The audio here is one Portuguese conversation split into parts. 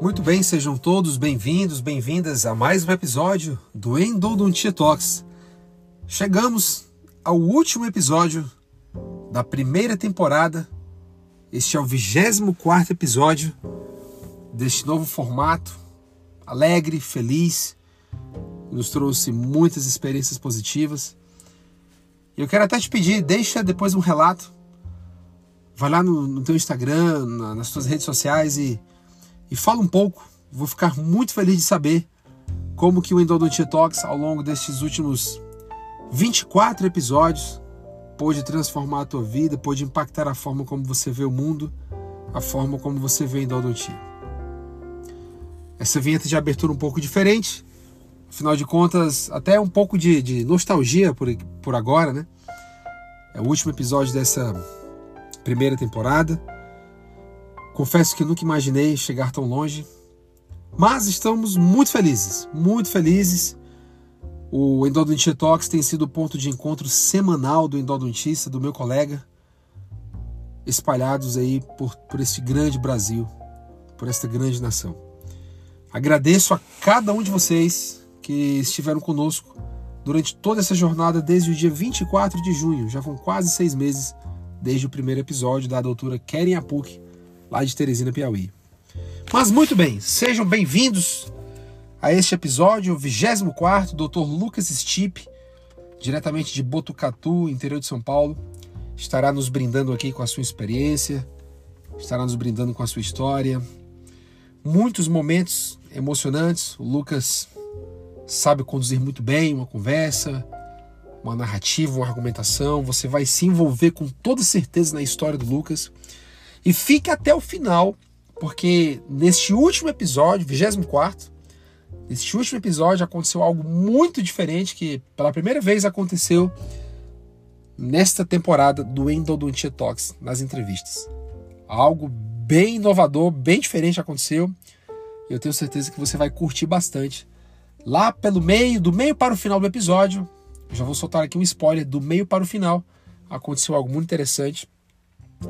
Muito bem, sejam todos bem-vindos, bem-vindas a mais um episódio do Endodontia Talks. Chegamos ao último episódio da primeira temporada. Este é o 24 episódio deste novo formato, alegre, feliz, nos trouxe muitas experiências positivas. Eu quero até te pedir, deixa depois um relato. Vai lá no, no teu Instagram, na, nas tuas redes sociais e e fala um pouco. Vou ficar muito feliz de saber como que o Endodontia Talks, ao longo destes últimos 24 episódios, pôde transformar a tua vida, pôde impactar a forma como você vê o mundo, a forma como você vê a endodontia. Essa vinheta de abertura um pouco diferente, afinal de contas, até um pouco de, de nostalgia por, por agora, né? É o último episódio dessa primeira temporada. Confesso que nunca imaginei chegar tão longe, mas estamos muito felizes, muito felizes. O Endodontia Talks tem sido o ponto de encontro semanal do endodontista, do meu colega, espalhados aí por, por este grande Brasil, por esta grande nação. Agradeço a cada um de vocês que estiveram conosco durante toda essa jornada desde o dia 24 de junho. Já vão quase seis meses desde o primeiro episódio da doutora Keren Apuk, lá de Teresina, Piauí. Mas muito bem, sejam bem-vindos a este episódio, o 24 Dr. Lucas Stipe, diretamente de Botucatu, interior de São Paulo, estará nos brindando aqui com a sua experiência, estará nos brindando com a sua história. Muitos momentos emocionantes. O Lucas sabe conduzir muito bem uma conversa, uma narrativa, uma argumentação. Você vai se envolver com toda certeza na história do Lucas. E fique até o final, porque neste último episódio, 24, neste último episódio aconteceu algo muito diferente que pela primeira vez aconteceu nesta temporada do Endodontia Talks, nas entrevistas. Algo bem inovador, bem diferente aconteceu. Eu tenho certeza que você vai curtir bastante. Lá pelo meio, do meio para o final do episódio, já vou soltar aqui um spoiler, do meio para o final, aconteceu algo muito interessante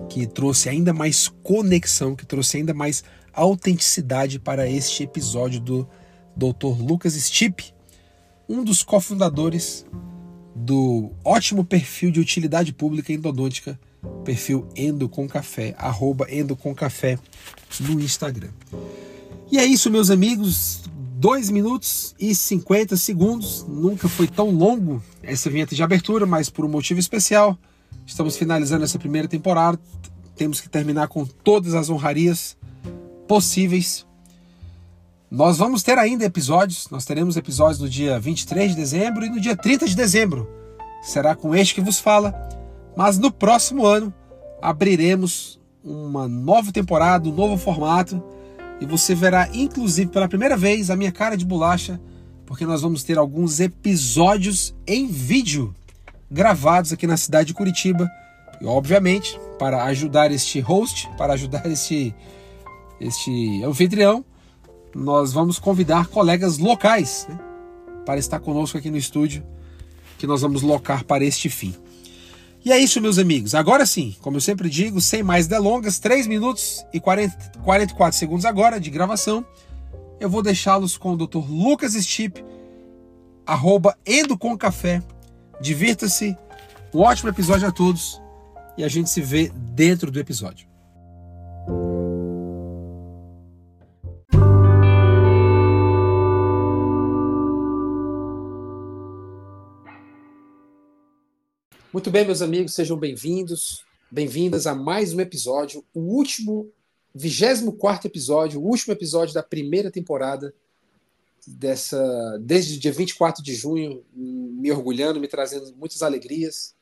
que trouxe ainda mais conexão, que trouxe ainda mais autenticidade para este episódio do Dr. Lucas Stipe, um dos cofundadores do ótimo perfil de utilidade pública endodôntica, perfil Endo com Café, arroba Endo com Café no Instagram. E é isso, meus amigos. 2 minutos e 50 segundos. Nunca foi tão longo essa vinheta de abertura, mas por um motivo especial. Estamos finalizando essa primeira temporada. Temos que terminar com todas as honrarias possíveis. Nós vamos ter ainda episódios. Nós teremos episódios no dia 23 de dezembro e no dia 30 de dezembro. Será com este que vos fala. Mas no próximo ano abriremos uma nova temporada, um novo formato. E você verá, inclusive, pela primeira vez, a minha cara de bolacha, porque nós vamos ter alguns episódios em vídeo gravados aqui na cidade de Curitiba. E, obviamente, para ajudar este host, para ajudar este, este anfitrião, nós vamos convidar colegas locais né, para estar conosco aqui no estúdio, que nós vamos locar para este fim. E é isso, meus amigos. Agora sim, como eu sempre digo, sem mais delongas, 3 minutos e 40, 44 segundos agora de gravação, eu vou deixá-los com o Dr. Lucas Stipe, arroba Café, Divirta-se, um ótimo episódio a todos e a gente se vê dentro do episódio. Muito bem, meus amigos, sejam bem-vindos, bem-vindas a mais um episódio, o último, 24 episódio, o último episódio da primeira temporada dessa desde o dia 24 de junho, me orgulhando, me trazendo muitas alegrias,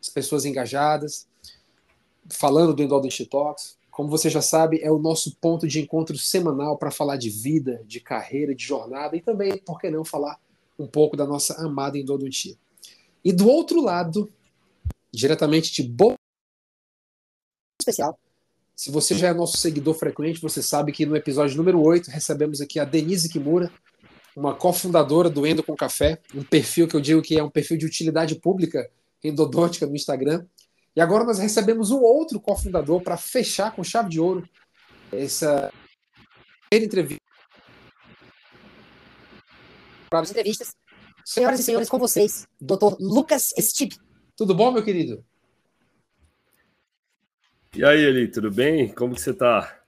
as pessoas engajadas, falando do Talks. Como você já sabe, é o nosso ponto de encontro semanal para falar de vida, de carreira, de jornada e também, por que não, falar um pouco da nossa amada endodontia. E do outro lado, diretamente de Boa Especial, se você já é nosso seguidor frequente, você sabe que no episódio número 8 recebemos aqui a Denise Kimura, uma cofundadora do Endo com Café, um perfil que eu digo que é um perfil de utilidade pública endodôntica no Instagram. E agora nós recebemos um outro cofundador para fechar com chave de ouro essa entrevista. Para as entrevistas. Senhoras e senhores, com vocês, Dr. Lucas Stib. Tudo bom, meu querido? E aí, Eli, tudo bem? Como que você tá?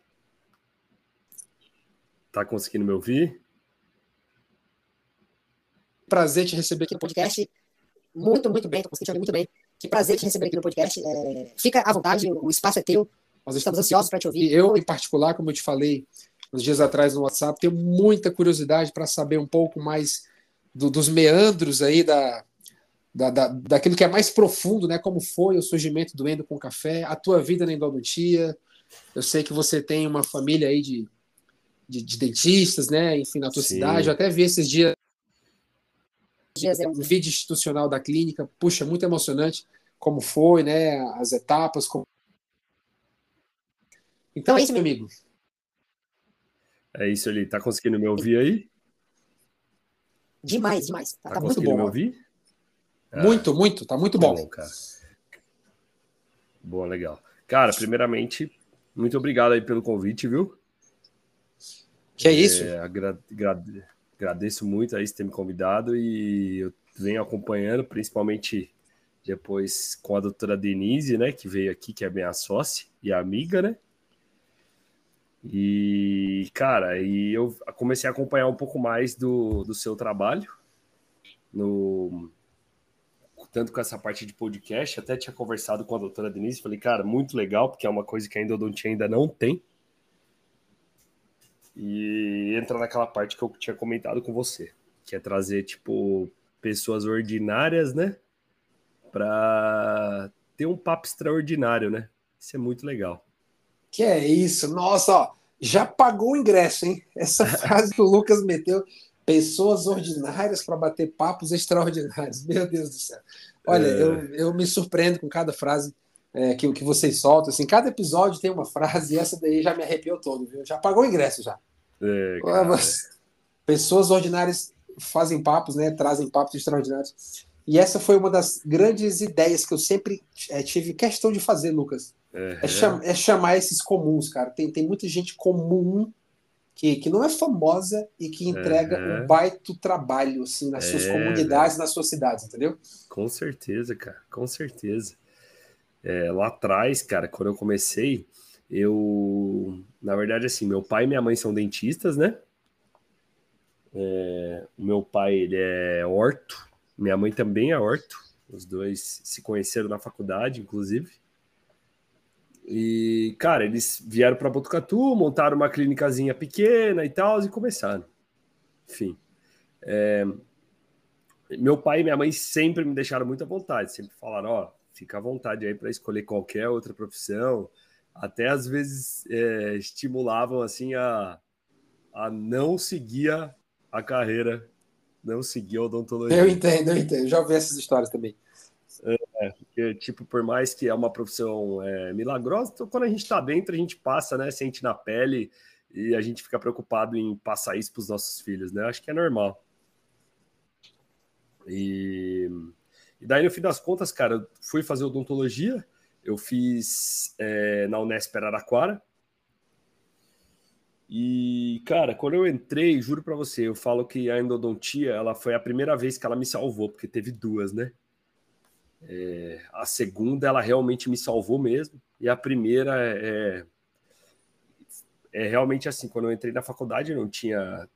Tá conseguindo me ouvir? Prazer te receber aqui no podcast. Muito, muito bem, tô conseguindo te ouvir muito bem. Que prazer te receber aqui no podcast. É, fica à vontade, o espaço é teu. Nós estamos ansiosos para te ouvir. Eu, em particular, como eu te falei uns dias atrás no WhatsApp, tenho muita curiosidade para saber um pouco mais do, dos meandros aí da, da, da, daquilo que é mais profundo, né? Como foi o surgimento do Endo com Café, a tua vida na endodontia. Eu sei que você tem uma família aí de, de, de dentistas, né? Enfim, na tua Sim. cidade. Eu até vi esses dias um vídeo institucional da clínica. Puxa, muito emocionante como foi, né? As etapas. Como... Então é isso, meu amigo. É isso ali. Tá conseguindo me ouvir aí? Demais, demais. Tá, tá, tá muito bom. me ouvir? Ah, muito, muito. Tá muito bom. bom cara. Boa, legal. Cara, primeiramente, muito obrigado aí pelo convite, viu? Que é isso? É, agra agra agradeço muito aí ter me convidado e eu venho acompanhando, principalmente depois com a doutora Denise, né, que veio aqui, que é minha sócia e amiga, né? E, cara, e eu comecei a acompanhar um pouco mais do, do seu trabalho, no, tanto com essa parte de podcast, até tinha conversado com a doutora Denise, falei, cara, muito legal, porque é uma coisa que a endodontia ainda não tem. E entra naquela parte que eu tinha comentado com você, que é trazer, tipo, pessoas ordinárias, né? Para ter um papo extraordinário, né? Isso é muito legal. Que é isso, nossa, ó, já pagou o ingresso, hein? Essa frase que o Lucas meteu, pessoas ordinárias para bater papos extraordinários. Meu Deus do céu. Olha, é... eu, eu me surpreendo com cada frase é, que, que vocês soltam. Assim, cada episódio tem uma frase e essa daí já me arrepiou todo, viu? Já pagou o ingresso já. É, pessoas ordinárias fazem papos, né? Trazem papos extraordinários. E essa foi uma das grandes ideias que eu sempre é, tive questão de fazer, Lucas. Uhum. É, cham é, chamar esses comuns, cara. Tem, tem muita gente comum que, que não é famosa e que entrega uhum. um baita trabalho assim, nas é, suas comunidades, nas suas cidades, entendeu? Com certeza, cara, com certeza. É, lá atrás, cara, quando eu comecei, eu. Na verdade, assim, meu pai e minha mãe são dentistas, né? É, o meu pai, ele é orto, minha mãe também é orto. Os dois se conheceram na faculdade, inclusive. E, cara, eles vieram para Botucatu, montaram uma clínicazinha pequena e tal, e começaram. Enfim. É... Meu pai e minha mãe sempre me deixaram muito à vontade, sempre falaram: ó, fica à vontade aí para escolher qualquer outra profissão. Até às vezes é, estimulavam assim a, a não seguir a, carreira, não seguir a odontologia. Eu entendo, eu entendo. Já ouvi essas histórias também. É, porque, tipo, por mais que é uma profissão é, milagrosa, então, quando a gente está dentro, a gente passa, né? Sente na pele e a gente fica preocupado em passar isso para os nossos filhos, né? Acho que é normal. E, e daí, no fim das contas, cara, eu fui fazer odontologia, eu fiz é, na Unesp Araraquara. E, cara, quando eu entrei, juro para você, eu falo que a endodontia, ela foi a primeira vez que ela me salvou, porque teve duas, né? É, a segunda, ela realmente me salvou mesmo. E a primeira é, é, é realmente assim: quando eu entrei na faculdade, eu não tinha.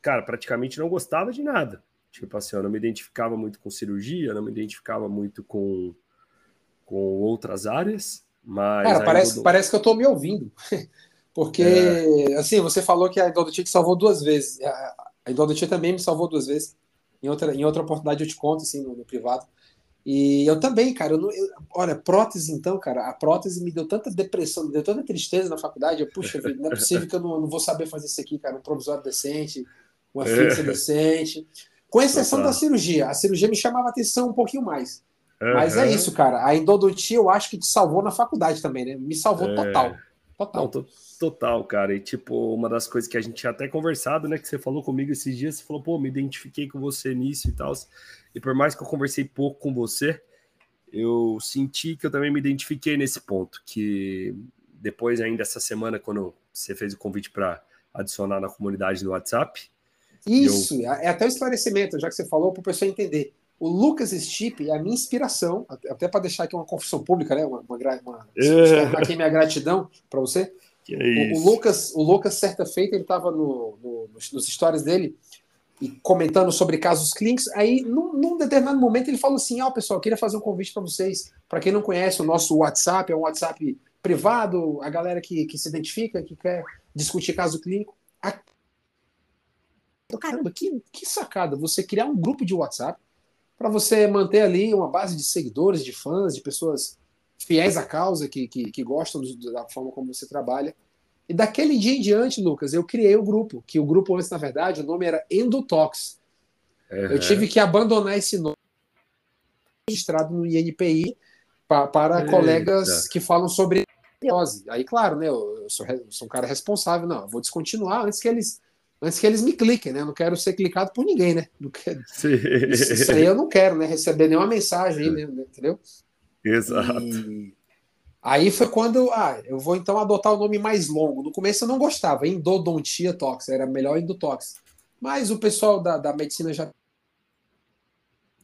Cara, praticamente não gostava de nada. Tipo assim, eu não me identificava muito com cirurgia, não me identificava muito com, com outras áreas. Mas Cara, parece, parece que eu tô me ouvindo. Porque, é. assim, você falou que a endodontia te salvou duas vezes. A endodontia também me salvou duas vezes. Em outra, em outra oportunidade eu te conto, assim, no, no privado. E eu também, cara, eu não, eu, olha, prótese então, cara, a prótese me deu tanta depressão, me deu tanta tristeza na faculdade, eu, puxa vida, não é possível que eu não, não, vou saber fazer isso aqui, cara, um provisório decente, uma fixa decente, com exceção da cirurgia, a cirurgia me chamava atenção um pouquinho mais, uhum. mas é isso, cara, a endodontia eu acho que te salvou na faculdade também, né, me salvou é... total, total. Não, total, cara, e tipo, uma das coisas que a gente tinha até conversado, né, que você falou comigo esses dias, você falou, pô, me identifiquei com você nisso e tal, e por mais que eu conversei pouco com você, eu senti que eu também me identifiquei nesse ponto. Que depois, ainda essa semana, quando você fez o convite para adicionar na comunidade do WhatsApp. Isso, eu... é até o esclarecimento, já que você falou, para o pessoal entender. O Lucas Stipe é a minha inspiração, até para deixar aqui uma confissão pública, né? Uma, uma, uma é. aqui minha gratidão para você. É o, o, Lucas, o Lucas, certa feita, ele estava no, no, nos, nos stories dele e comentando sobre casos clínicos. Aí, num, num determinado momento, ele falou assim: Ó, oh, pessoal, eu queria fazer um convite para vocês. Para quem não conhece, o nosso WhatsApp é um WhatsApp privado, a galera que, que se identifica, que quer discutir caso clínico. Caramba, que, que sacada você criar um grupo de WhatsApp para você manter ali uma base de seguidores, de fãs, de pessoas fiéis à causa, que, que, que gostam da forma como você trabalha. E daquele dia em diante, Lucas, eu criei o grupo, que o grupo antes, na verdade, o nome era Endotox. Uhum. Eu tive que abandonar esse nome registrado no INPI pa, para Eita. colegas que falam sobre Aí, claro, né, eu sou, eu sou, um cara responsável, não, eu vou descontinuar antes que eles antes que eles me cliquem, né? Eu não quero ser clicado por ninguém, né? Não quero, isso, isso, aí eu não quero, né? Receber nenhuma mensagem aí, né? entendeu? Exato. E aí foi quando, ah, eu vou então adotar o nome mais longo. No começo eu não gostava, Endodontia Tox, era melhor Endotox. Mas o pessoal da, da medicina já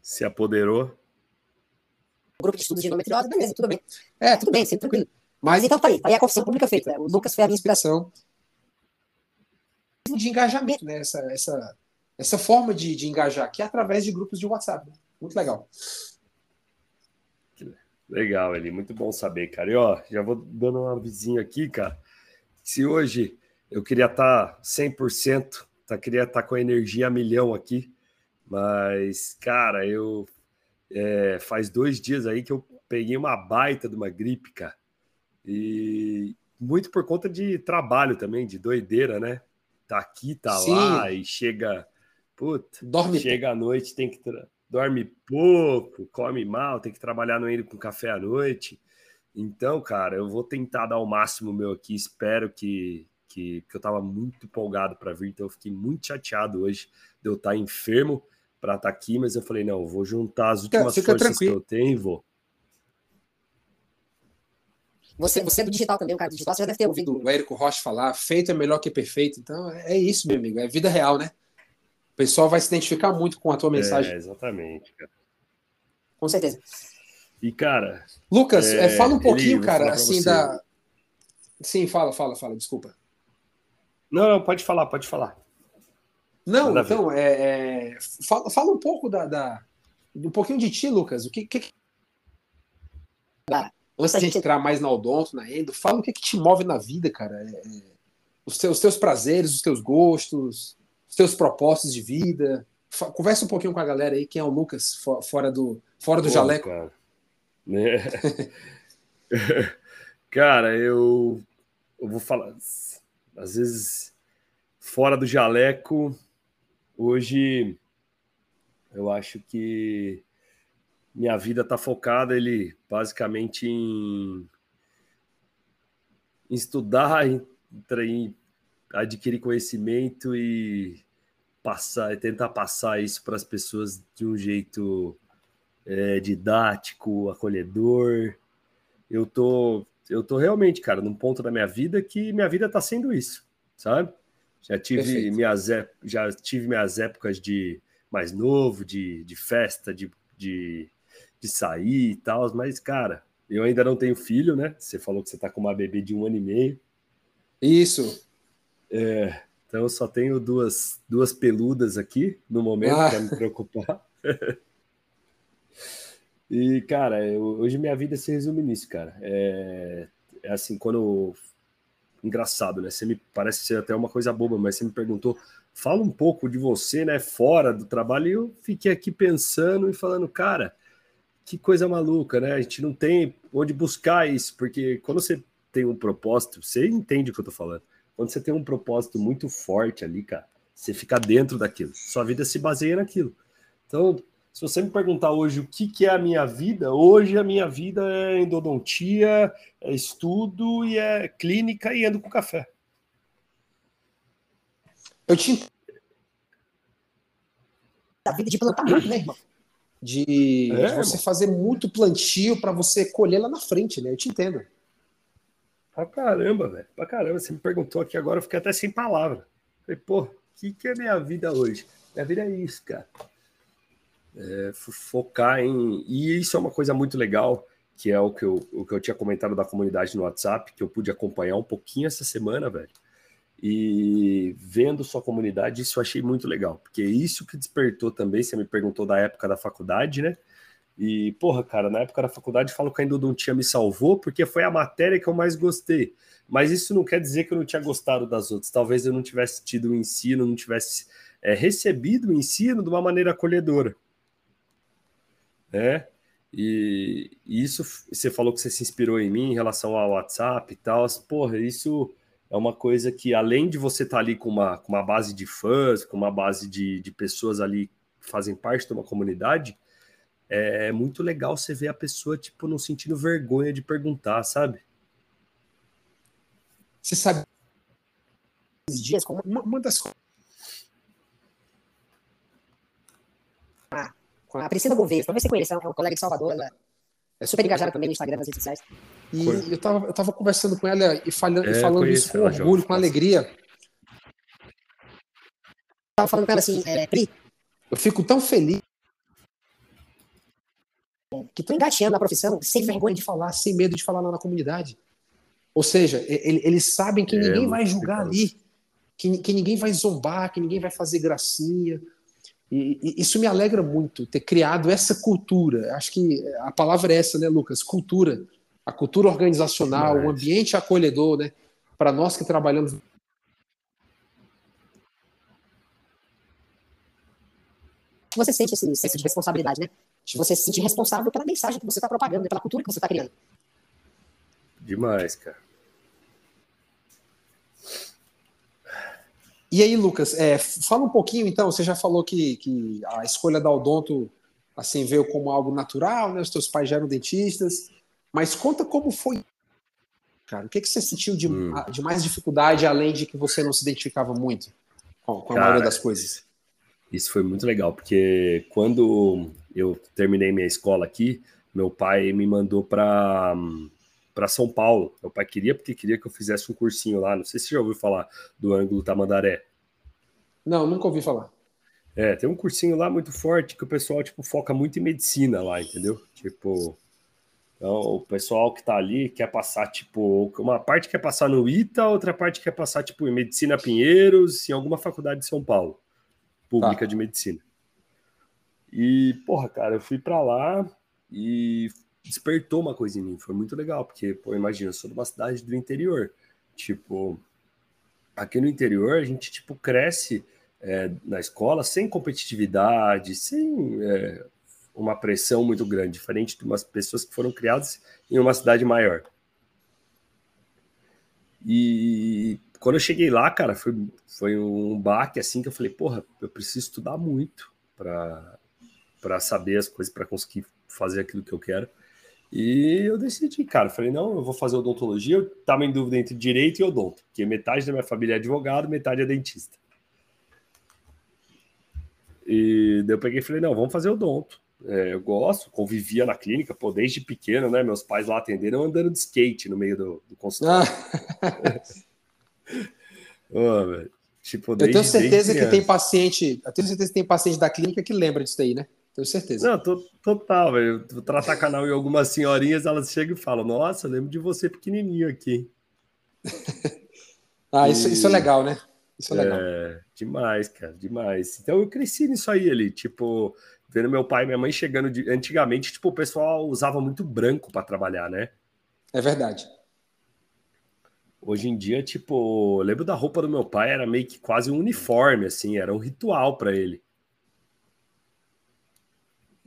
se apoderou. O grupo de estudos de endometriose, beleza, tudo bem. É, tudo bem, sempre tranquilo. Mas então falei, aí a confissão pública feita. Né? O Lucas foi a minha inspiração de engajamento, né? Essa, essa, essa forma de, de engajar, que é através de grupos de WhatsApp. Né? Muito legal. Legal, Eli. Muito bom saber, cara. E ó, já vou dando uma vizinha aqui, cara. Se hoje eu queria estar tá 100%, tá, queria estar tá com a energia a milhão aqui, mas, cara, eu. É, faz dois dias aí que eu peguei uma baita de uma gripe, cara. E muito por conta de trabalho também, de doideira, né? Tá aqui, tá Sim. lá, e chega. Puta, Dorme chega à noite, tem que dorme pouco, come mal, tem que trabalhar no com café à noite. Então, cara, eu vou tentar dar o máximo meu aqui. Espero que, que, que eu tava muito empolgado para vir, então eu fiquei muito chateado hoje de eu estar tá enfermo para estar tá aqui, mas eu falei, não, eu vou juntar as últimas Fica forças tranquilo. que eu tenho e vou. Você, você é do digital também, um cara do digital, você já deve ter ouvido o Érico Rocha falar, feito é melhor que perfeito. Então, é isso, meu amigo, é vida real, né? O pessoal vai se identificar muito com a tua mensagem. É, exatamente, cara. Com certeza. E, cara. Lucas, é, fala um pouquinho, ele, cara, assim, você. da. Sim, fala, fala, fala, desculpa. Não, não, pode falar, pode falar. Não, Nada então, é, é, fala, fala um pouco da, da, um pouquinho de ti, Lucas. O que. que... Ah, antes da gente entrar mais na odonto, na endo, fala o que, que te move na vida, cara. É, é os, teus, os teus prazeres, os teus gostos seus propósitos de vida. Conversa um pouquinho com a galera aí, quem é o Lucas, fora do, fora do Pô, jaleco. Cara, né? cara eu, eu vou falar. Às vezes, fora do jaleco, hoje eu acho que minha vida está focada ele basicamente em, em estudar, em, em adquirir conhecimento e passar, tentar passar isso para as pessoas de um jeito é, didático, acolhedor. Eu tô, eu tô realmente, cara, num ponto da minha vida que minha vida está sendo isso, sabe? Já tive minhas já tive minhas épocas de mais novo, de, de festa, de, de, de sair e tal, mas, cara, eu ainda não tenho filho, né? Você falou que você tá com uma bebê de um ano e meio. Isso. É, então eu só tenho duas, duas peludas aqui no momento ah. para me preocupar. e, cara, eu, hoje minha vida se resume nisso, cara. É, é assim, quando. Engraçado, né? Você me parece ser até uma coisa boba, mas você me perguntou, fala um pouco de você, né? Fora do trabalho, e eu fiquei aqui pensando e falando, cara, que coisa maluca, né? A gente não tem onde buscar isso, porque quando você tem um propósito, você entende o que eu tô falando quando você tem um propósito muito forte ali, cara, você fica dentro daquilo. Sua vida se baseia naquilo. Então, se você me perguntar hoje o que, que é a minha vida, hoje a minha vida é endodontia, é estudo e é clínica e ando com café. Eu te a vida de plantamento, né, irmão? De, é, de você irmão. fazer muito plantio para você colher lá na frente, né? Eu te entendo. Pra caramba, velho. Pra caramba. Você me perguntou aqui agora, eu fiquei até sem palavra. Falei, pô, o que, que é minha vida hoje? Minha vida é isso, cara. É, focar em. E isso é uma coisa muito legal, que é o que, eu, o que eu tinha comentado da comunidade no WhatsApp, que eu pude acompanhar um pouquinho essa semana, velho. E vendo sua comunidade, isso eu achei muito legal, porque isso que despertou também. Você me perguntou da época da faculdade, né? E, porra, cara, na época da faculdade falo que a endodontia me salvou porque foi a matéria que eu mais gostei. Mas isso não quer dizer que eu não tinha gostado das outras. Talvez eu não tivesse tido o ensino, não tivesse é, recebido o ensino de uma maneira acolhedora. Né? E, e isso, você falou que você se inspirou em mim em relação ao WhatsApp e tal. Porra, isso é uma coisa que, além de você estar tá ali com uma, com uma base de fãs, com uma base de, de pessoas ali que fazem parte de uma comunidade, é muito legal você ver a pessoa, tipo, não sentindo vergonha de perguntar, sabe? Você sabe dias como uma, uma das ah, com a Priscila Gouveia, talvez você conheça, é um colega de Salvador, ela é super engajada também no Instagram, nas redes sociais. E eu tava, eu tava conversando com ela e falando, é, falando isso com orgulho, com alegria. Eu tava falando com ela assim, é, Pri, eu fico tão feliz que estão engateando na profissão sem vergonha de falar, sem medo de falar lá na comunidade. Ou seja, eles sabem que é, ninguém vai julgar ali, que, que ninguém vai zombar, que ninguém vai fazer gracinha. E, e, isso me alegra muito, ter criado essa cultura. Acho que a palavra é essa, né, Lucas? Cultura. A cultura organizacional, o ambiente acolhedor, né? Para nós que trabalhamos. Você sente esse senso de responsabilidade, né? De você se sentir responsável pela mensagem que você está propagando, pela cultura que você está criando. Demais, cara. E aí, Lucas, é, fala um pouquinho então. Você já falou que, que a escolha da Odonto assim veio como algo natural, né? Os teus pais já eram dentistas, mas conta como foi, cara. O que, que você sentiu de, hum. de mais dificuldade além de que você não se identificava muito com, com a cara, maioria das coisas? Isso foi muito legal, porque quando eu terminei minha escola aqui, meu pai me mandou para para São Paulo. Meu pai queria porque queria que eu fizesse um cursinho lá. Não sei se você já ouviu falar do ângulo Tamandaré. Não, nunca ouvi falar. É, tem um cursinho lá muito forte que o pessoal tipo foca muito em medicina lá, entendeu? Tipo, então, o pessoal que tá ali quer passar, tipo, uma parte quer passar no ITA, outra parte quer passar, tipo, em Medicina Pinheiros, em alguma faculdade de São Paulo, pública tá. de medicina. E, porra, cara, eu fui para lá e despertou uma coisa em mim. Foi muito legal, porque, pô, imagina, eu sou de uma cidade do interior. Tipo, aqui no interior a gente, tipo, cresce é, na escola sem competitividade, sem é, uma pressão muito grande, diferente de umas pessoas que foram criadas em uma cidade maior. E quando eu cheguei lá, cara, foi, foi um baque assim que eu falei, porra, eu preciso estudar muito para saber as coisas, para conseguir fazer aquilo que eu quero. E eu decidi, cara, falei, não, eu vou fazer odontologia. Eu estava em dúvida entre direito e odonto, porque metade da minha família é advogado, metade é dentista. E daí eu peguei e falei, não, vamos fazer odonto. É, eu gosto, convivia na clínica, pô, desde pequeno, né? Meus pais lá atenderam andando de skate no meio do, do consultório. Ah. oh, tipo, eu tenho certeza que tem paciente, eu tenho certeza que tem paciente da clínica que lembra disso daí, né? Tenho certeza. Não, tô, total, velho. Vou tratar canal e algumas senhorinhas, elas chegam e falam: Nossa, lembro de você pequenininho aqui. ah, isso, e... isso é legal, né? Isso é legal. É, demais, cara, demais. Então eu cresci nisso aí ali, tipo, vendo meu pai e minha mãe chegando de... antigamente, tipo, o pessoal usava muito branco para trabalhar, né? É verdade. Hoje em dia, tipo, lembro da roupa do meu pai, era meio que quase um uniforme, assim, era um ritual para ele.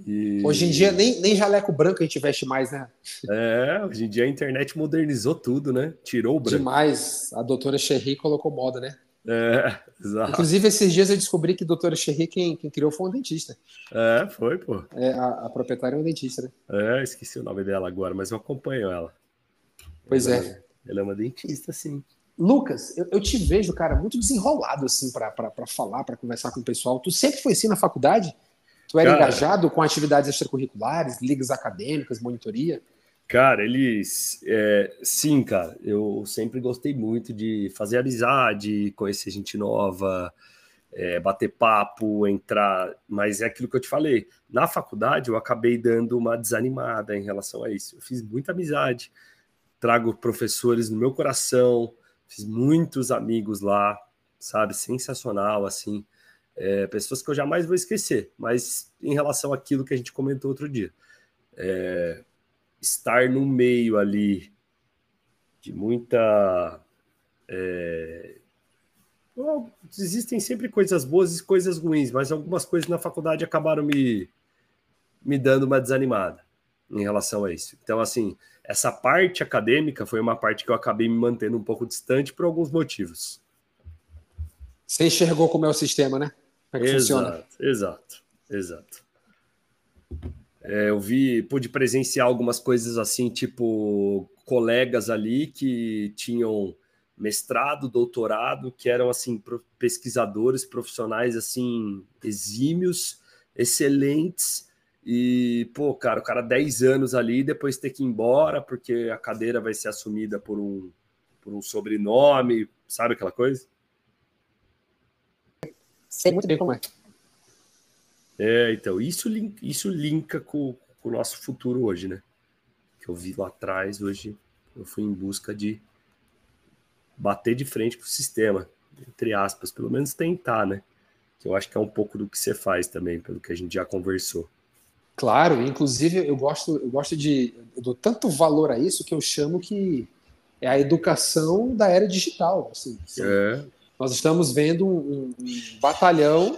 E... Hoje em dia, nem, nem jaleco branco a gente veste mais, né? É, hoje em dia a internet modernizou tudo, né? Tirou o branco. Demais. A doutora Cherry colocou moda, né? É, exato. Inclusive, esses dias eu descobri que a doutora Cherry, quem, quem criou foi um dentista. É, foi, pô. É, a, a proprietária é um dentista, né? É, esqueci o nome dela agora, mas eu acompanho ela. Pois ela, é. Ela é uma dentista, sim. Lucas, eu, eu te vejo, cara, muito desenrolado, assim, para falar, para conversar com o pessoal. Tu sempre foi assim na faculdade? Tu era Cara, engajado com atividades extracurriculares, ligas acadêmicas, monitoria? Cara, eles. É, sim, cara, eu sempre gostei muito de fazer amizade, conhecer gente nova, é, bater papo, entrar. Mas é aquilo que eu te falei. Na faculdade, eu acabei dando uma desanimada em relação a isso. Eu fiz muita amizade, trago professores no meu coração, fiz muitos amigos lá, sabe? Sensacional, assim. É, pessoas que eu jamais vou esquecer. Mas em relação àquilo que a gente comentou outro dia. É, estar no meio ali de muita. É... Existem sempre coisas boas e coisas ruins, mas algumas coisas na faculdade acabaram me, me dando uma desanimada em relação a isso. Então, assim, essa parte acadêmica foi uma parte que eu acabei me mantendo um pouco distante por alguns motivos. Você enxergou como é o sistema, né? Como é que exato, funciona? Exato, exato. É, eu vi, pude presenciar algumas coisas assim, tipo colegas ali que tinham mestrado, doutorado, que eram assim pesquisadores profissionais assim exímios, excelentes e pô, cara, o cara 10 anos ali depois ter que ir embora porque a cadeira vai ser assumida por um por um sobrenome, sabe aquela coisa? Sei muito bem como é. É, então, isso, isso linka com, com, o nosso futuro hoje, né? Que eu vi lá atrás, hoje eu fui em busca de bater de frente com o sistema, entre aspas, pelo menos tentar, né? Que eu acho que é um pouco do que você faz também, pelo que a gente já conversou. Claro, inclusive eu gosto, eu gosto de. Eu dou tanto valor a isso que eu chamo que é a educação da era digital. Assim, assim. É. Nós estamos vendo um, um batalhão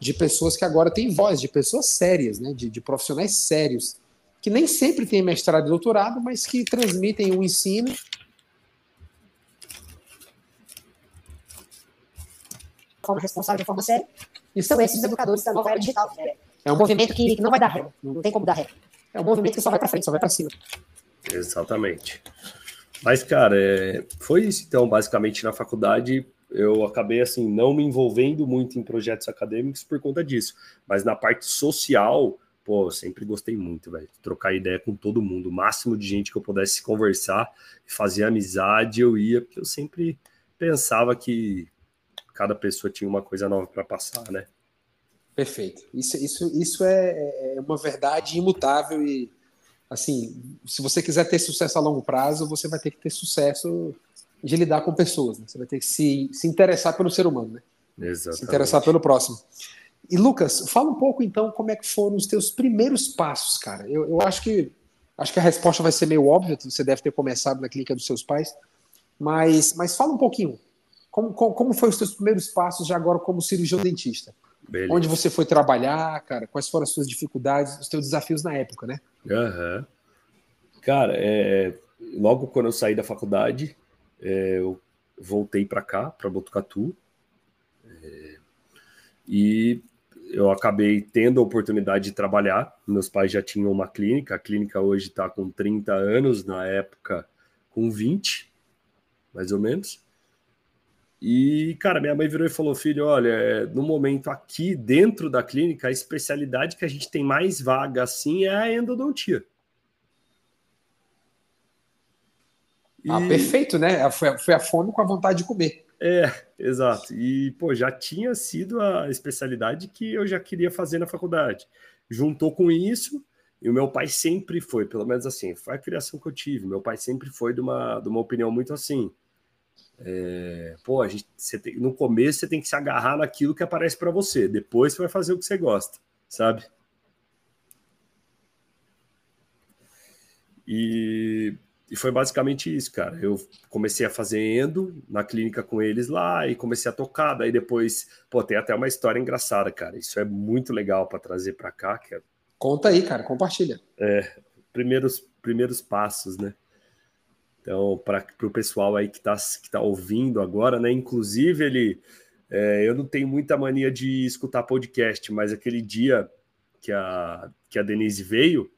de pessoas que agora têm voz, de pessoas sérias, né? de, de profissionais sérios, que nem sempre têm mestrado e doutorado, mas que transmitem o um ensino forma responsável, de forma séria, e são esses educadores da nova era digital. É, um movimento que, que não vai dar ré, não tem como dar ré. É um movimento que só vai para frente, só vai para cima. Exatamente. Mas, cara, é, foi isso, então, basicamente, na faculdade, eu acabei assim não me envolvendo muito em projetos acadêmicos por conta disso, mas na parte social, pô, sempre gostei muito, velho, trocar ideia com todo mundo, o máximo de gente que eu pudesse conversar, fazer amizade, eu ia, porque eu sempre pensava que cada pessoa tinha uma coisa nova para passar, né? Perfeito. Isso, isso, isso é, é uma verdade imutável e assim, se você quiser ter sucesso a longo prazo, você vai ter que ter sucesso de lidar com pessoas. Né? Você vai ter que se, se interessar pelo ser humano, né? Exatamente. Se interessar pelo próximo. E Lucas, fala um pouco então como é que foram os teus primeiros passos, cara. Eu, eu acho que acho que a resposta vai ser meio óbvia. Você deve ter começado na clínica dos seus pais, mas mas fala um pouquinho. Como, como, como foi os teus primeiros passos já agora como cirurgião dentista? Beleza. Onde você foi trabalhar, cara? Quais foram as suas dificuldades, os teus desafios na época, né? Uhum. Cara, é, logo quando eu saí da faculdade, é, eu voltei para cá, para Botucatu, é, e eu acabei tendo a oportunidade de trabalhar. Meus pais já tinham uma clínica, a clínica hoje está com 30 anos, na época com 20, mais ou menos. E, cara, minha mãe virou e falou: filho, olha, é, no momento aqui dentro da clínica, a especialidade que a gente tem mais vaga assim é a endodontia. Ah, perfeito, né? Foi, foi a fome com a vontade de comer. É, exato. E, pô, já tinha sido a especialidade que eu já queria fazer na faculdade. Juntou com isso, e o meu pai sempre foi, pelo menos assim, foi a criação que eu tive. Meu pai sempre foi de uma, de uma opinião muito assim. É, pô, a gente, tem, no começo você tem que se agarrar naquilo que aparece para você, depois você vai fazer o que você gosta, sabe? E e foi basicamente isso, cara. Eu comecei a fazer endo na clínica com eles lá e comecei a tocar. Daí depois, pô, tem até uma história engraçada, cara. Isso é muito legal para trazer para cá. Que é... Conta aí, cara, compartilha. É, primeiros, primeiros passos, né? Então, para o pessoal aí que está que tá ouvindo agora, né? Inclusive, ele. É, eu não tenho muita mania de escutar podcast, mas aquele dia que a, que a Denise veio,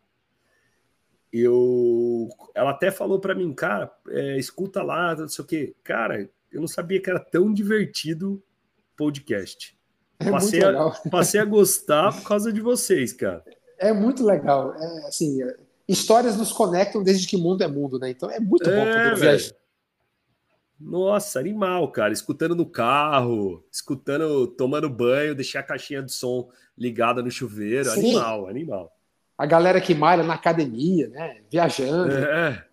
eu ela até falou para mim, cara, é, escuta lá, não sei o quê. Cara, eu não sabia que era tão divertido podcast. É passei, a, passei a gostar por causa de vocês, cara. É muito legal. É, assim, histórias nos conectam desde que mundo é mundo, né? Então é muito é, bom poder viajar. Nossa, animal, cara. Escutando no carro, escutando, tomando banho, deixar a caixinha de som ligada no chuveiro. Sim. Animal, animal. A galera que malha na academia, né? Viajando. É.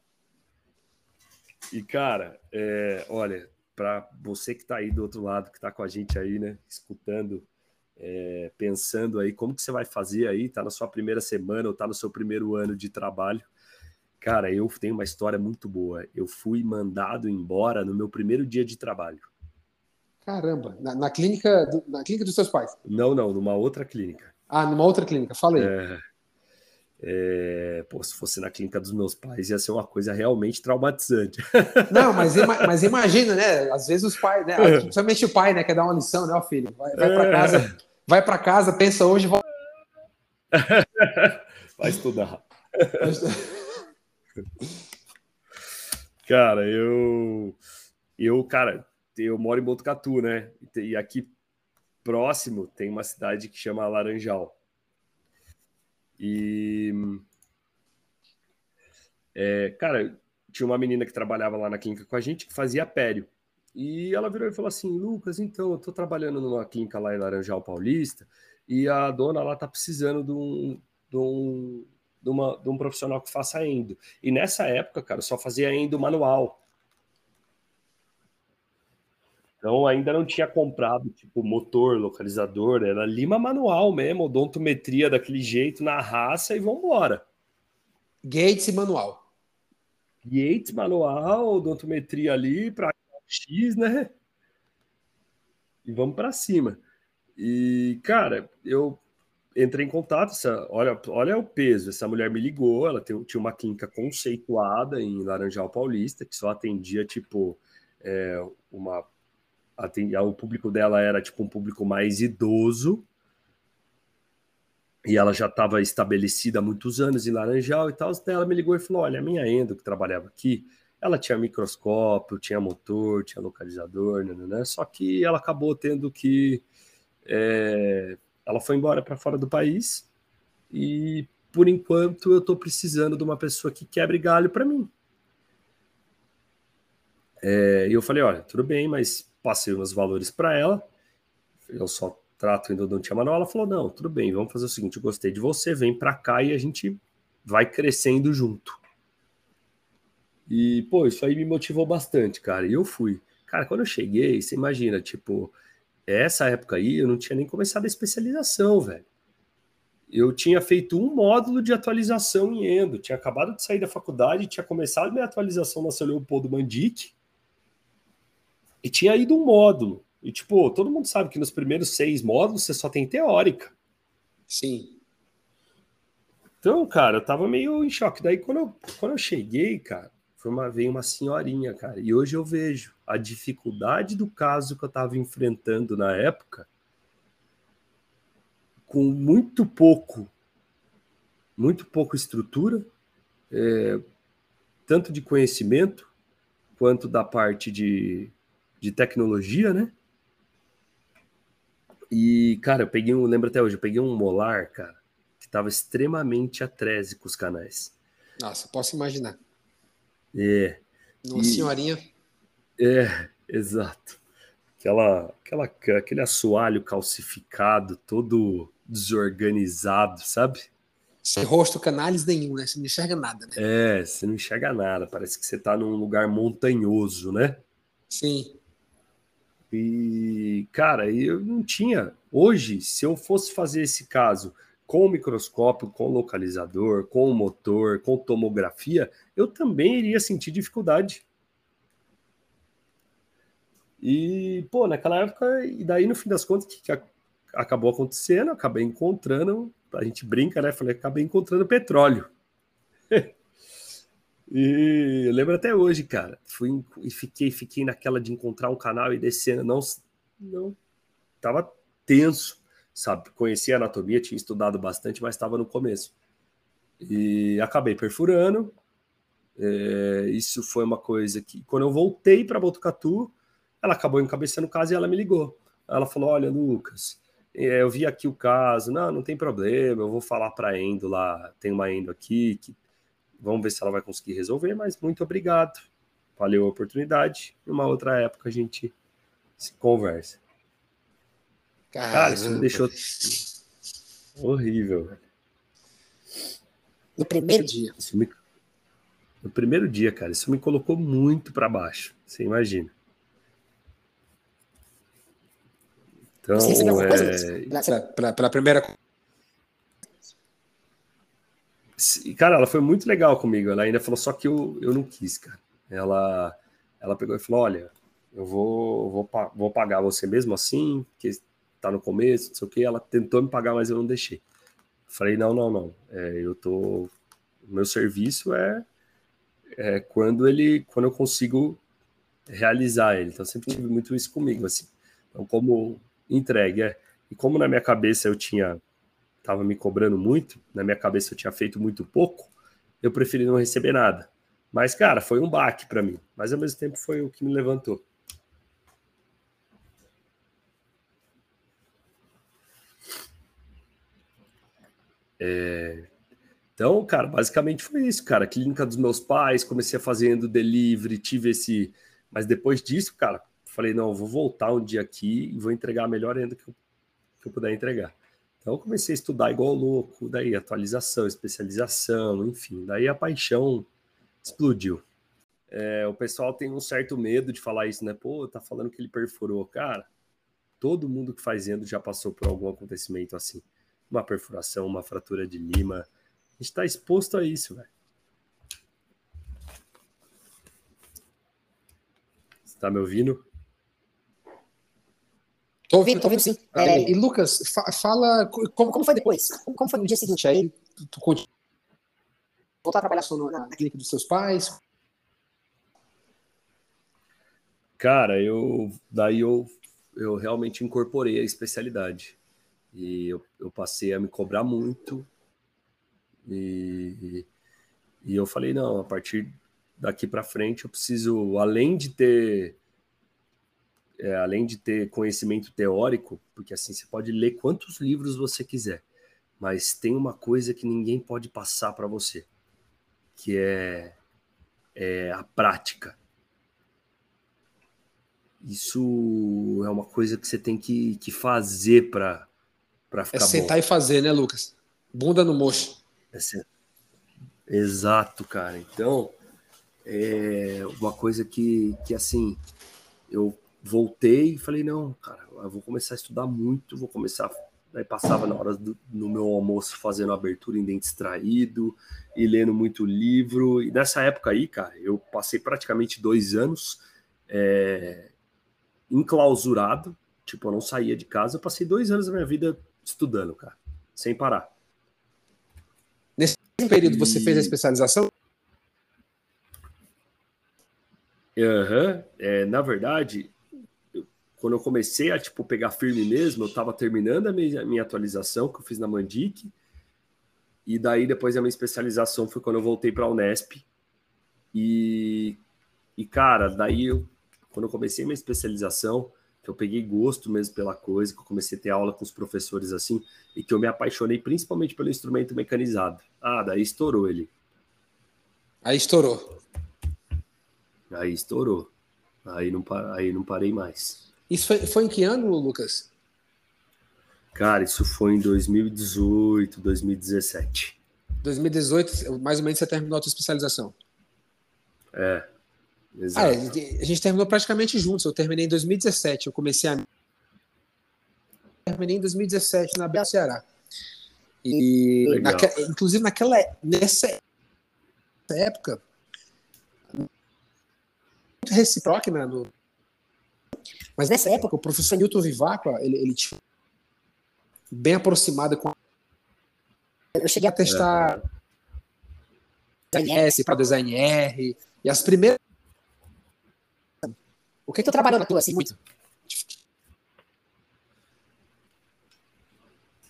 E, cara, é, olha, para você que está aí do outro lado, que está com a gente aí, né? Escutando, é, pensando aí como que você vai fazer aí, tá na sua primeira semana ou tá no seu primeiro ano de trabalho. Cara, eu tenho uma história muito boa. Eu fui mandado embora no meu primeiro dia de trabalho. Caramba, na, na clínica, do, na clínica dos seus pais? Não, não, numa outra clínica. Ah, numa outra clínica, falei. É, é, pô, se fosse na clínica dos meus pais, ia ser uma coisa realmente traumatizante. Não, mas, mas imagina, né? Às vezes os pais, né? É. Principalmente o pai, né? Quer dar uma lição, né, ó, filho? Vai, vai para casa, vai para casa, pensa hoje, volta. Vai estudar. Cara, eu. Eu, cara, eu moro em Botucatu, né? E aqui próximo tem uma cidade que chama Laranjal. E. É, cara, tinha uma menina que trabalhava lá na clínica com a gente que fazia pério. E ela virou e falou assim: Lucas, então, eu tô trabalhando numa clínica lá em Laranjal Paulista e a dona lá tá precisando de um, de um de, uma, de um profissional que faça endo. E nessa época, cara, só fazia endo manual. Então ainda não tinha comprado tipo motor, localizador, era lima manual mesmo, odontometria daquele jeito na raça e vambora. Gates manual. Gates manual, odontometria ali para X, né? E vamos para cima. E cara, eu entrei em contato, essa, olha, olha o peso, essa mulher me ligou, ela tem, tinha uma clínica conceituada em Laranjal Paulista, que só atendia, tipo, é, uma... Atendia, o público dela era, tipo, um público mais idoso, e ela já estava estabelecida há muitos anos em Laranjal e tal, então ela me ligou e falou, olha, a minha endo que trabalhava aqui, ela tinha microscópio, tinha motor, tinha localizador, né, né, né só que ela acabou tendo que é, ela foi embora para fora do país e por enquanto eu estou precisando de uma pessoa que quebre galho para mim. É, e eu falei, olha, tudo bem, mas passei os valores para ela. Eu só trato endodontia manual. Ela falou, não, tudo bem, vamos fazer o seguinte, gostei de você, vem para cá e a gente vai crescendo junto. E, pô, isso aí me motivou bastante, cara. E eu fui. Cara, quando eu cheguei, você imagina, tipo, essa época aí eu não tinha nem começado a especialização, velho. Eu tinha feito um módulo de atualização em Endo, tinha acabado de sair da faculdade, tinha começado minha atualização na São Leopoldo Mandic e tinha ido um módulo. E, tipo, todo mundo sabe que nos primeiros seis módulos você só tem teórica. Sim. Então, cara, eu tava meio em choque. Daí, quando eu, quando eu cheguei, cara, foi uma, veio uma senhorinha, cara. E hoje eu vejo a dificuldade do caso que eu estava enfrentando na época, com muito pouco, muito pouco estrutura, é, tanto de conhecimento quanto da parte de, de tecnologia, né? E, cara, eu peguei um, lembro até hoje, eu peguei um molar, cara, que estava extremamente atrésico os canais. Nossa, posso imaginar. É. Uma e, senhorinha. É, exato. Aquela, aquela, aquele assoalho calcificado, todo desorganizado, sabe? Sem rosto, canales nenhum, né? Você não enxerga nada, né? É, você não enxerga nada. Parece que você tá num lugar montanhoso, né? Sim. E, cara, eu não tinha. Hoje, se eu fosse fazer esse caso com o microscópio, com o localizador, com o motor, com tomografia, eu também iria sentir dificuldade. E, pô, naquela época, e daí no fim das contas, o que, que acabou acontecendo? Acabei encontrando, a gente brinca, né? Falei, acabei encontrando petróleo. e eu lembro até hoje, cara. Fui e fiquei, fiquei naquela de encontrar um canal e descendo. Não, não, tava tenso sabe? Conhecia anatomia, tinha estudado bastante, mas estava no começo. E acabei perfurando. É, isso foi uma coisa que, quando eu voltei para Botucatu, ela acabou encabeçando o caso e ela me ligou. Ela falou: Olha, Lucas, é, eu vi aqui o caso, não, não tem problema, eu vou falar para a Endo lá, tem uma Endo aqui que Vamos ver se ela vai conseguir resolver, mas muito obrigado. Valeu a oportunidade. Numa outra época a gente se conversa. Caramba. Cara, isso me deixou horrível. No primeiro dia. Me... No primeiro dia, cara, isso me colocou muito para baixo. Você imagina. Então, é... para a primeira Cara, ela foi muito legal comigo. Ela ainda falou, só que eu, eu não quis, cara. Ela, ela pegou e falou: Olha, eu vou, vou, vou pagar você mesmo assim, que tá no começo, não sei o que. Ela tentou me pagar, mas eu não deixei. Falei: Não, não, não. É, eu tô. Meu serviço é, é quando ele, quando eu consigo realizar ele. Então, sempre tive muito isso comigo, assim. Então, como entregue, é. E como na minha cabeça eu tinha estava me cobrando muito, na minha cabeça eu tinha feito muito pouco, eu preferi não receber nada. Mas, cara, foi um baque para mim, mas ao mesmo tempo foi o que me levantou. É... Então, cara, basicamente foi isso, cara. Clínica dos meus pais, comecei fazendo delivery, tive esse. Mas depois disso, cara, falei, não, vou voltar um dia aqui e vou entregar a melhor ainda que eu, que eu puder entregar. Então comecei a estudar igual louco, daí atualização, especialização, enfim, daí a paixão explodiu. É, o pessoal tem um certo medo de falar isso, né? Pô, tá falando que ele perfurou. Cara, todo mundo que faz endo já passou por algum acontecimento assim. Uma perfuração, uma fratura de lima. A gente tá exposto a isso, velho. Você tá me ouvindo? Tô ouvindo, tô ouvindo sim. É, e Lucas, fa fala como, como foi depois? Como, como foi no dia seguinte? Aí tu, tu voltar a trabalhar só na, na clínica dos seus pais? Cara, eu daí eu, eu realmente incorporei a especialidade. E eu, eu passei a me cobrar muito. E, e eu falei, não, a partir daqui para frente eu preciso, além de ter é, além de ter conhecimento teórico, porque assim você pode ler quantos livros você quiser, mas tem uma coisa que ninguém pode passar para você, que é, é a prática. Isso é uma coisa que você tem que, que fazer para ficar É sentar bom. e fazer, né, Lucas? Bunda no mocho. É Exato, cara. Então, é uma coisa que, que assim, eu voltei e falei, não, cara, eu vou começar a estudar muito, vou começar. Aí passava na hora do no meu almoço fazendo abertura em dente extraído e lendo muito livro. E nessa época aí, cara, eu passei praticamente dois anos é, enclausurado, tipo, eu não saía de casa. Eu passei dois anos da minha vida estudando, cara, sem parar. Nesse período você fez a especialização? Uhum. É, na verdade, quando eu comecei a tipo pegar firme mesmo, eu estava terminando a minha, a minha, atualização que eu fiz na Mandic. E daí depois a minha especialização foi quando eu voltei para a Unesp. E e cara, daí eu quando eu comecei a minha especialização, que eu peguei gosto mesmo pela coisa, que eu comecei a ter aula com os professores assim, e que eu me apaixonei principalmente pelo instrumento mecanizado. Ah, daí estourou ele. Aí estourou. Aí estourou. Aí não, aí não parei mais. Isso foi, foi em que ano, Lucas? Cara, isso foi em 2018, 2017. 2018, mais ou menos você terminou a sua especialização. É, exato. É, a gente terminou praticamente juntos. Eu terminei em 2017. Eu comecei a. Terminei em 2017 na Bela Ceará. E, naque... inclusive, naquela, nessa época, muito recíproco né, no, mas nessa época, o professor Newton Vivacqua, ele, ele tinha bem aproximado com. Eu cheguei a testar é. Para Design R, e as primeiras. O que tu trabalhou na tua assim muito?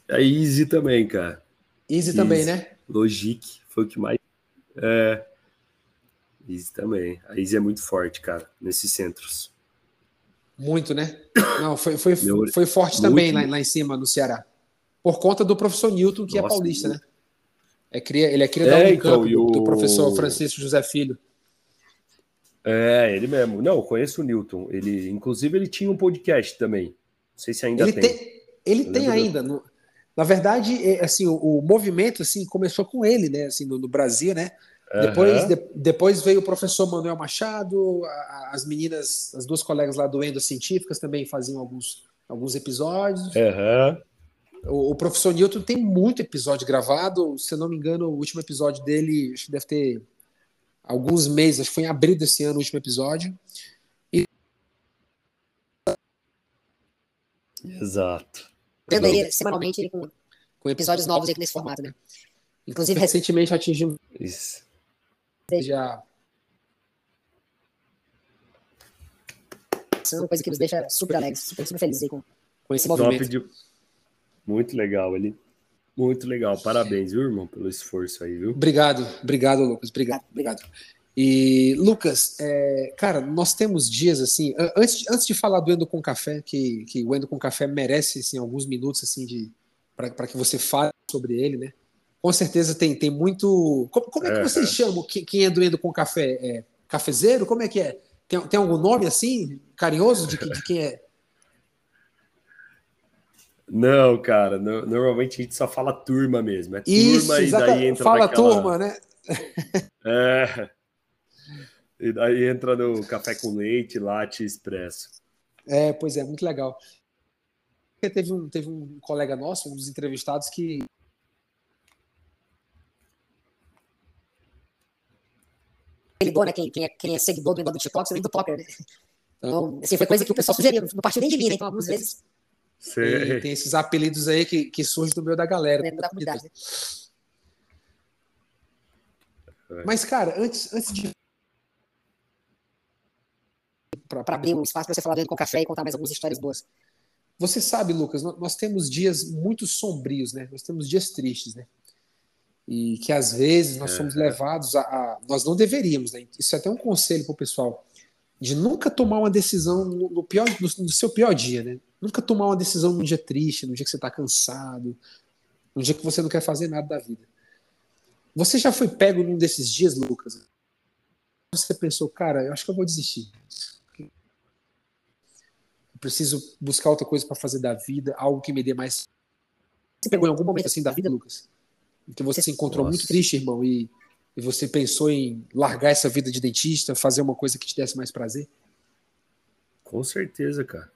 A Easy também, cara. Easy, Easy também, né? Logic foi o que mais. É. Easy também. A Easy é muito forte, cara, nesses centros. Muito, né? Não, foi, foi, Meu, foi forte também lá, lá, em cima, no Ceará. Por conta do professor Newton, que é Nossa, é paulista, né? É cria, ele é cria da É, Unicamp, então, do, e do o- professor Francisco José Filho. É, ele mesmo. Não, eu conheço o Newton. Ele, inclusive, ele tinha um podcast também. Não sei se ainda Ele tem. tem, ele Eu tem ainda. no- na verdade, é, assim, o, o movimento assim começou com ele, né? Assim, no, no Brasil, né? Depois, Aham. de- depois veio o professor Manuel Machado, a- as meninas, as duas colegas lá do Endo Científicas também faziam alguns, alguns episódios. Aham. O, o professor Newton tem muito episódio gravado. Se eu não me engano, o último episódio dele acho que deve ter alguns meses, acho que foi em abril desse ano o último episódio. Exato. Vendo aí semanalmente com, com episódios novos aqui nesse formato, né? Inclusive, Recentemente atingimos Isso. já uma coisa que nos deixa super alegres, super, super felizes aí com, com esse Top movimento. de- Muito legal ele. Muito legal. Parabéns, viu, irmão, pelo esforço aí, viu? Obrigado, obrigado, Lucas. Obrigado, obrigado. E, Lucas, é, cara, nós temos dias assim. an- Antes, de- antes de falar do Endo com Café, que, que o Endo com Café merece assim, alguns minutos assim de para que você fale sobre ele, né? Com certeza tem, tem muito. Como, como é que Aham. vocês chamam quem, é do Endo com Café? É cafezeiro? Como é que é? Tem, tem algum nome assim, carinhoso de, de quem é? Não, cara, no- normalmente a gente só fala turma mesmo. É Isso, turma e exata- daí entra fala naquela- turma, né? É. E daí entra no café com leite, latte e expresso. É, pois é, muito legal. Teve um, teve um colega nosso, um dos entrevistados, que Ele ligou, né? Quem, quem, é, quem é seguidor do do TikTok, você vem do Topper, né? Então, assim, foi coisa que o pessoal sugeriu, não partiu nem de mim, né? Então, algumas vezes, tem, Sei. tem esses apelidos aí que, que surgem do meio da galera. da comunidade, né? Mas, cara, antes, antes de. Para abrir um espaço para você falar dele com café e contar mais algumas histórias boas. Você sabe, Lucas, nó- nós temos dias muito sombrios, né? Nós temos dias tristes, né? E que às vezes nós somos Uhum. levados a, a- Nós não deveríamos, né? Isso é até um conselho para o pessoal. De nunca tomar uma decisão no, pior, no, no seu pior dia, né? Nunca tomar uma decisão num dia triste, num dia que você está cansado, num dia que você não quer fazer nada da vida. Você já foi pego num desses dias, Lucas? Você pensou, cara, eu acho que eu vou desistir. Eu preciso buscar outra coisa para fazer da vida, algo que me dê mais. Você pegou em algum momento assim da vida, Lucas? Em que você se encontrou Nossa. muito triste, irmão, e, e você pensou em largar essa vida de dentista, fazer uma coisa que te desse mais prazer? Com certeza, cara.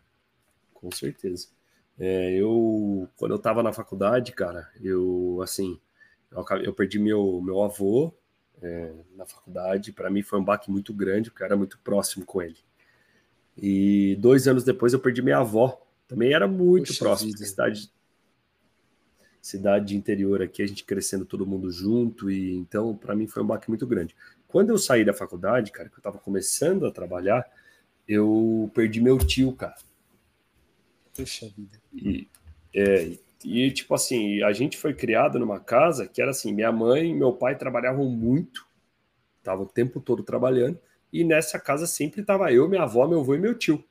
Com certeza. É, eu, quando eu tava na faculdade, cara, eu, assim, eu, eu perdi meu, meu avô é, na faculdade. Para mim foi um baque muito grande, porque eu era muito próximo com ele. E dois anos depois eu perdi minha avó. Também era muito Puxa próximo. Cidade, cidade de interior aqui, a gente crescendo todo mundo junto. E então, para mim foi um baque muito grande. Quando eu saí da faculdade, cara, que eu tava começando a trabalhar, eu perdi meu tio, cara. Puxa vida. E, é, e, tipo assim, a gente foi criado numa casa que era assim: minha mãe e meu pai trabalhavam muito, estavam o tempo todo trabalhando, e nessa casa sempre tava eu, minha avó, meu avô e meu tio.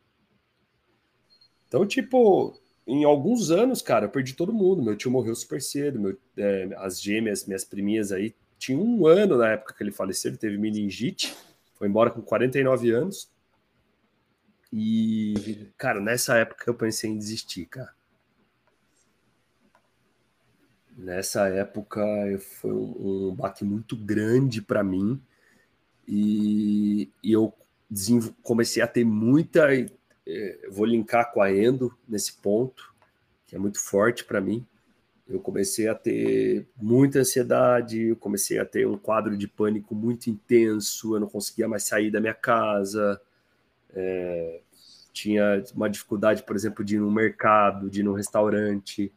Então, tipo, em alguns anos, cara, eu perdi todo mundo. Meu tio morreu super cedo, meu, é, as gêmeas, minhas priminhas aí, tinha um ano na época que ele faleceu, ele teve meningite, foi embora com 49 anos. E, cara, nessa época eu pensei em desistir, cara. Nessa época foi um, um baque muito grande para mim e, e eu comecei a ter muita. Eu vou linkar com a Endo nesse ponto, que é muito forte para mim. Eu comecei a ter muita ansiedade, eu comecei a ter um quadro de pânico muito intenso, eu não conseguia mais sair da minha casa. É, tinha uma dificuldade, por exemplo, de ir no mercado, de ir num restaurante.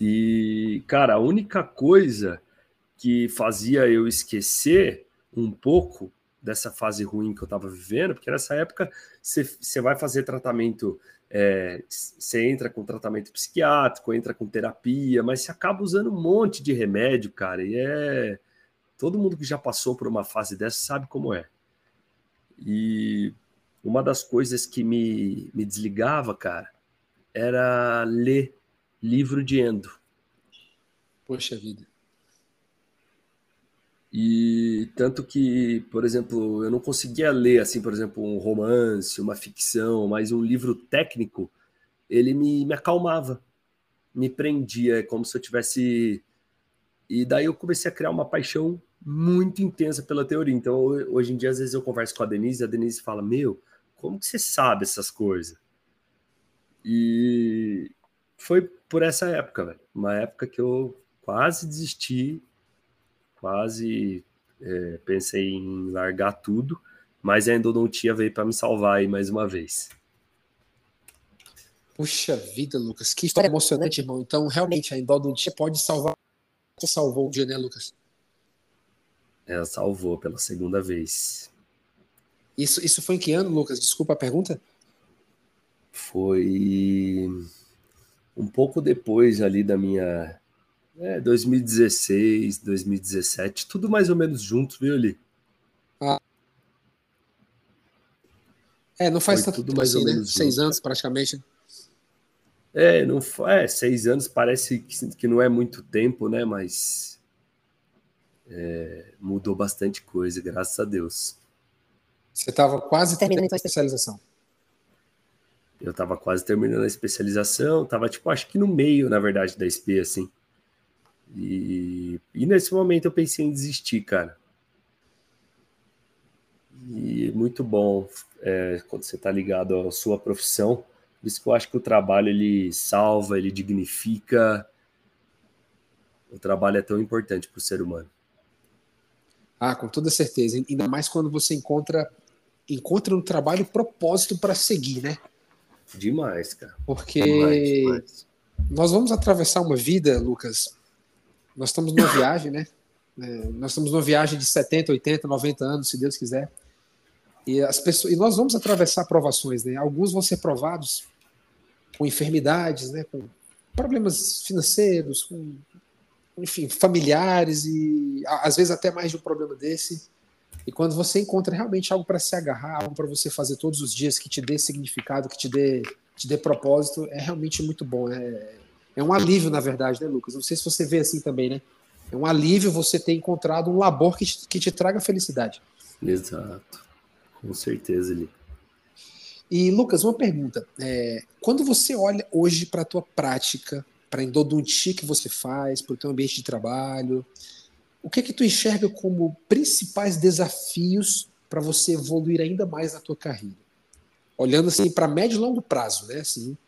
E, cara, a única coisa que fazia eu esquecer um pouco dessa fase ruim que eu estava vivendo, porque nessa época você vai fazer tratamento, você entra com tratamento psiquiátrico, entra com terapia, mas você acaba usando um monte de remédio, cara, e é. Todo mundo que já passou por uma fase dessa sabe como é. E uma das coisas que me, me desligava, cara, era ler livro de endo. Poxa vida. E tanto que, por exemplo, eu não conseguia ler, assim, por exemplo, um romance, uma ficção, mas um livro técnico, ele me, me acalmava, me prendia, é como se eu tivesse. E daí eu comecei a criar uma paixão muito intensa pela teoria. Então, hoje em dia, às vezes eu converso com a Denise, a Denise fala: Meu, como que você sabe essas coisas? E foi por essa época, velho. Uma época que eu quase desisti quase é, pensei em largar tudo, mas a endodontia veio para me salvar aí mais uma vez. Puxa vida, Lucas, que história emocionante, irmão. Então, realmente, a endodontia pode salvar. Você salvou o dia, né, Lucas? Ela salvou pela segunda vez. Isso, isso foi em que ano, Lucas? Desculpa a pergunta. Foi um pouco depois ali da minha é, 2016, 2017, tudo mais ou menos junto, viu, ali? Ah. É, não faz Foi tanto tudo mais assim, ou né? menos Seis junto. anos praticamente. É, não é, seis anos parece que, que não é muito tempo, né? Mas é, mudou bastante coisa, graças a Deus. Você estava quase terminando a especialização. Eu estava quase terminando a especialização, estava tipo, acho que no meio, na verdade, da SP, assim. E, e nesse momento eu pensei em desistir, cara. E muito bom é, quando você está ligado à sua profissão. Por isso que eu acho que o trabalho ele salva, ele dignifica. O trabalho é tão importante para o ser humano. Ah, com toda certeza. Ainda mais quando você encontra encontra no trabalho propósito para seguir, né? Demais, cara. Porque demais, demais. nós vamos atravessar uma vida, Lucas, nós estamos numa viagem, né? É, nós estamos numa viagem de 70, 80, 90 anos, se Deus quiser. E, as pessoas, e nós vamos atravessar provações, né? Alguns vão ser provados com enfermidades, né? Com problemas financeiros, com, enfim, familiares e às vezes até mais de um problema desse. E quando você encontra realmente algo para se agarrar, algo para você fazer todos os dias que te dê significado, que te dê, te dê propósito, é realmente muito bom. É, é um alívio, na verdade, né, Lucas? Não sei se você vê assim também, né? É um alívio você ter encontrado um labor que te, que te traga felicidade. Exato. Com certeza, Eli. E, Lucas, uma pergunta. É, quando você olha hoje para a tua prática, para a endodontia que você faz, para o teu ambiente de trabalho, o que é que tu enxerga como principais desafios para você evoluir ainda mais na tua carreira? Olhando assim para médio e longo prazo, né? Assim,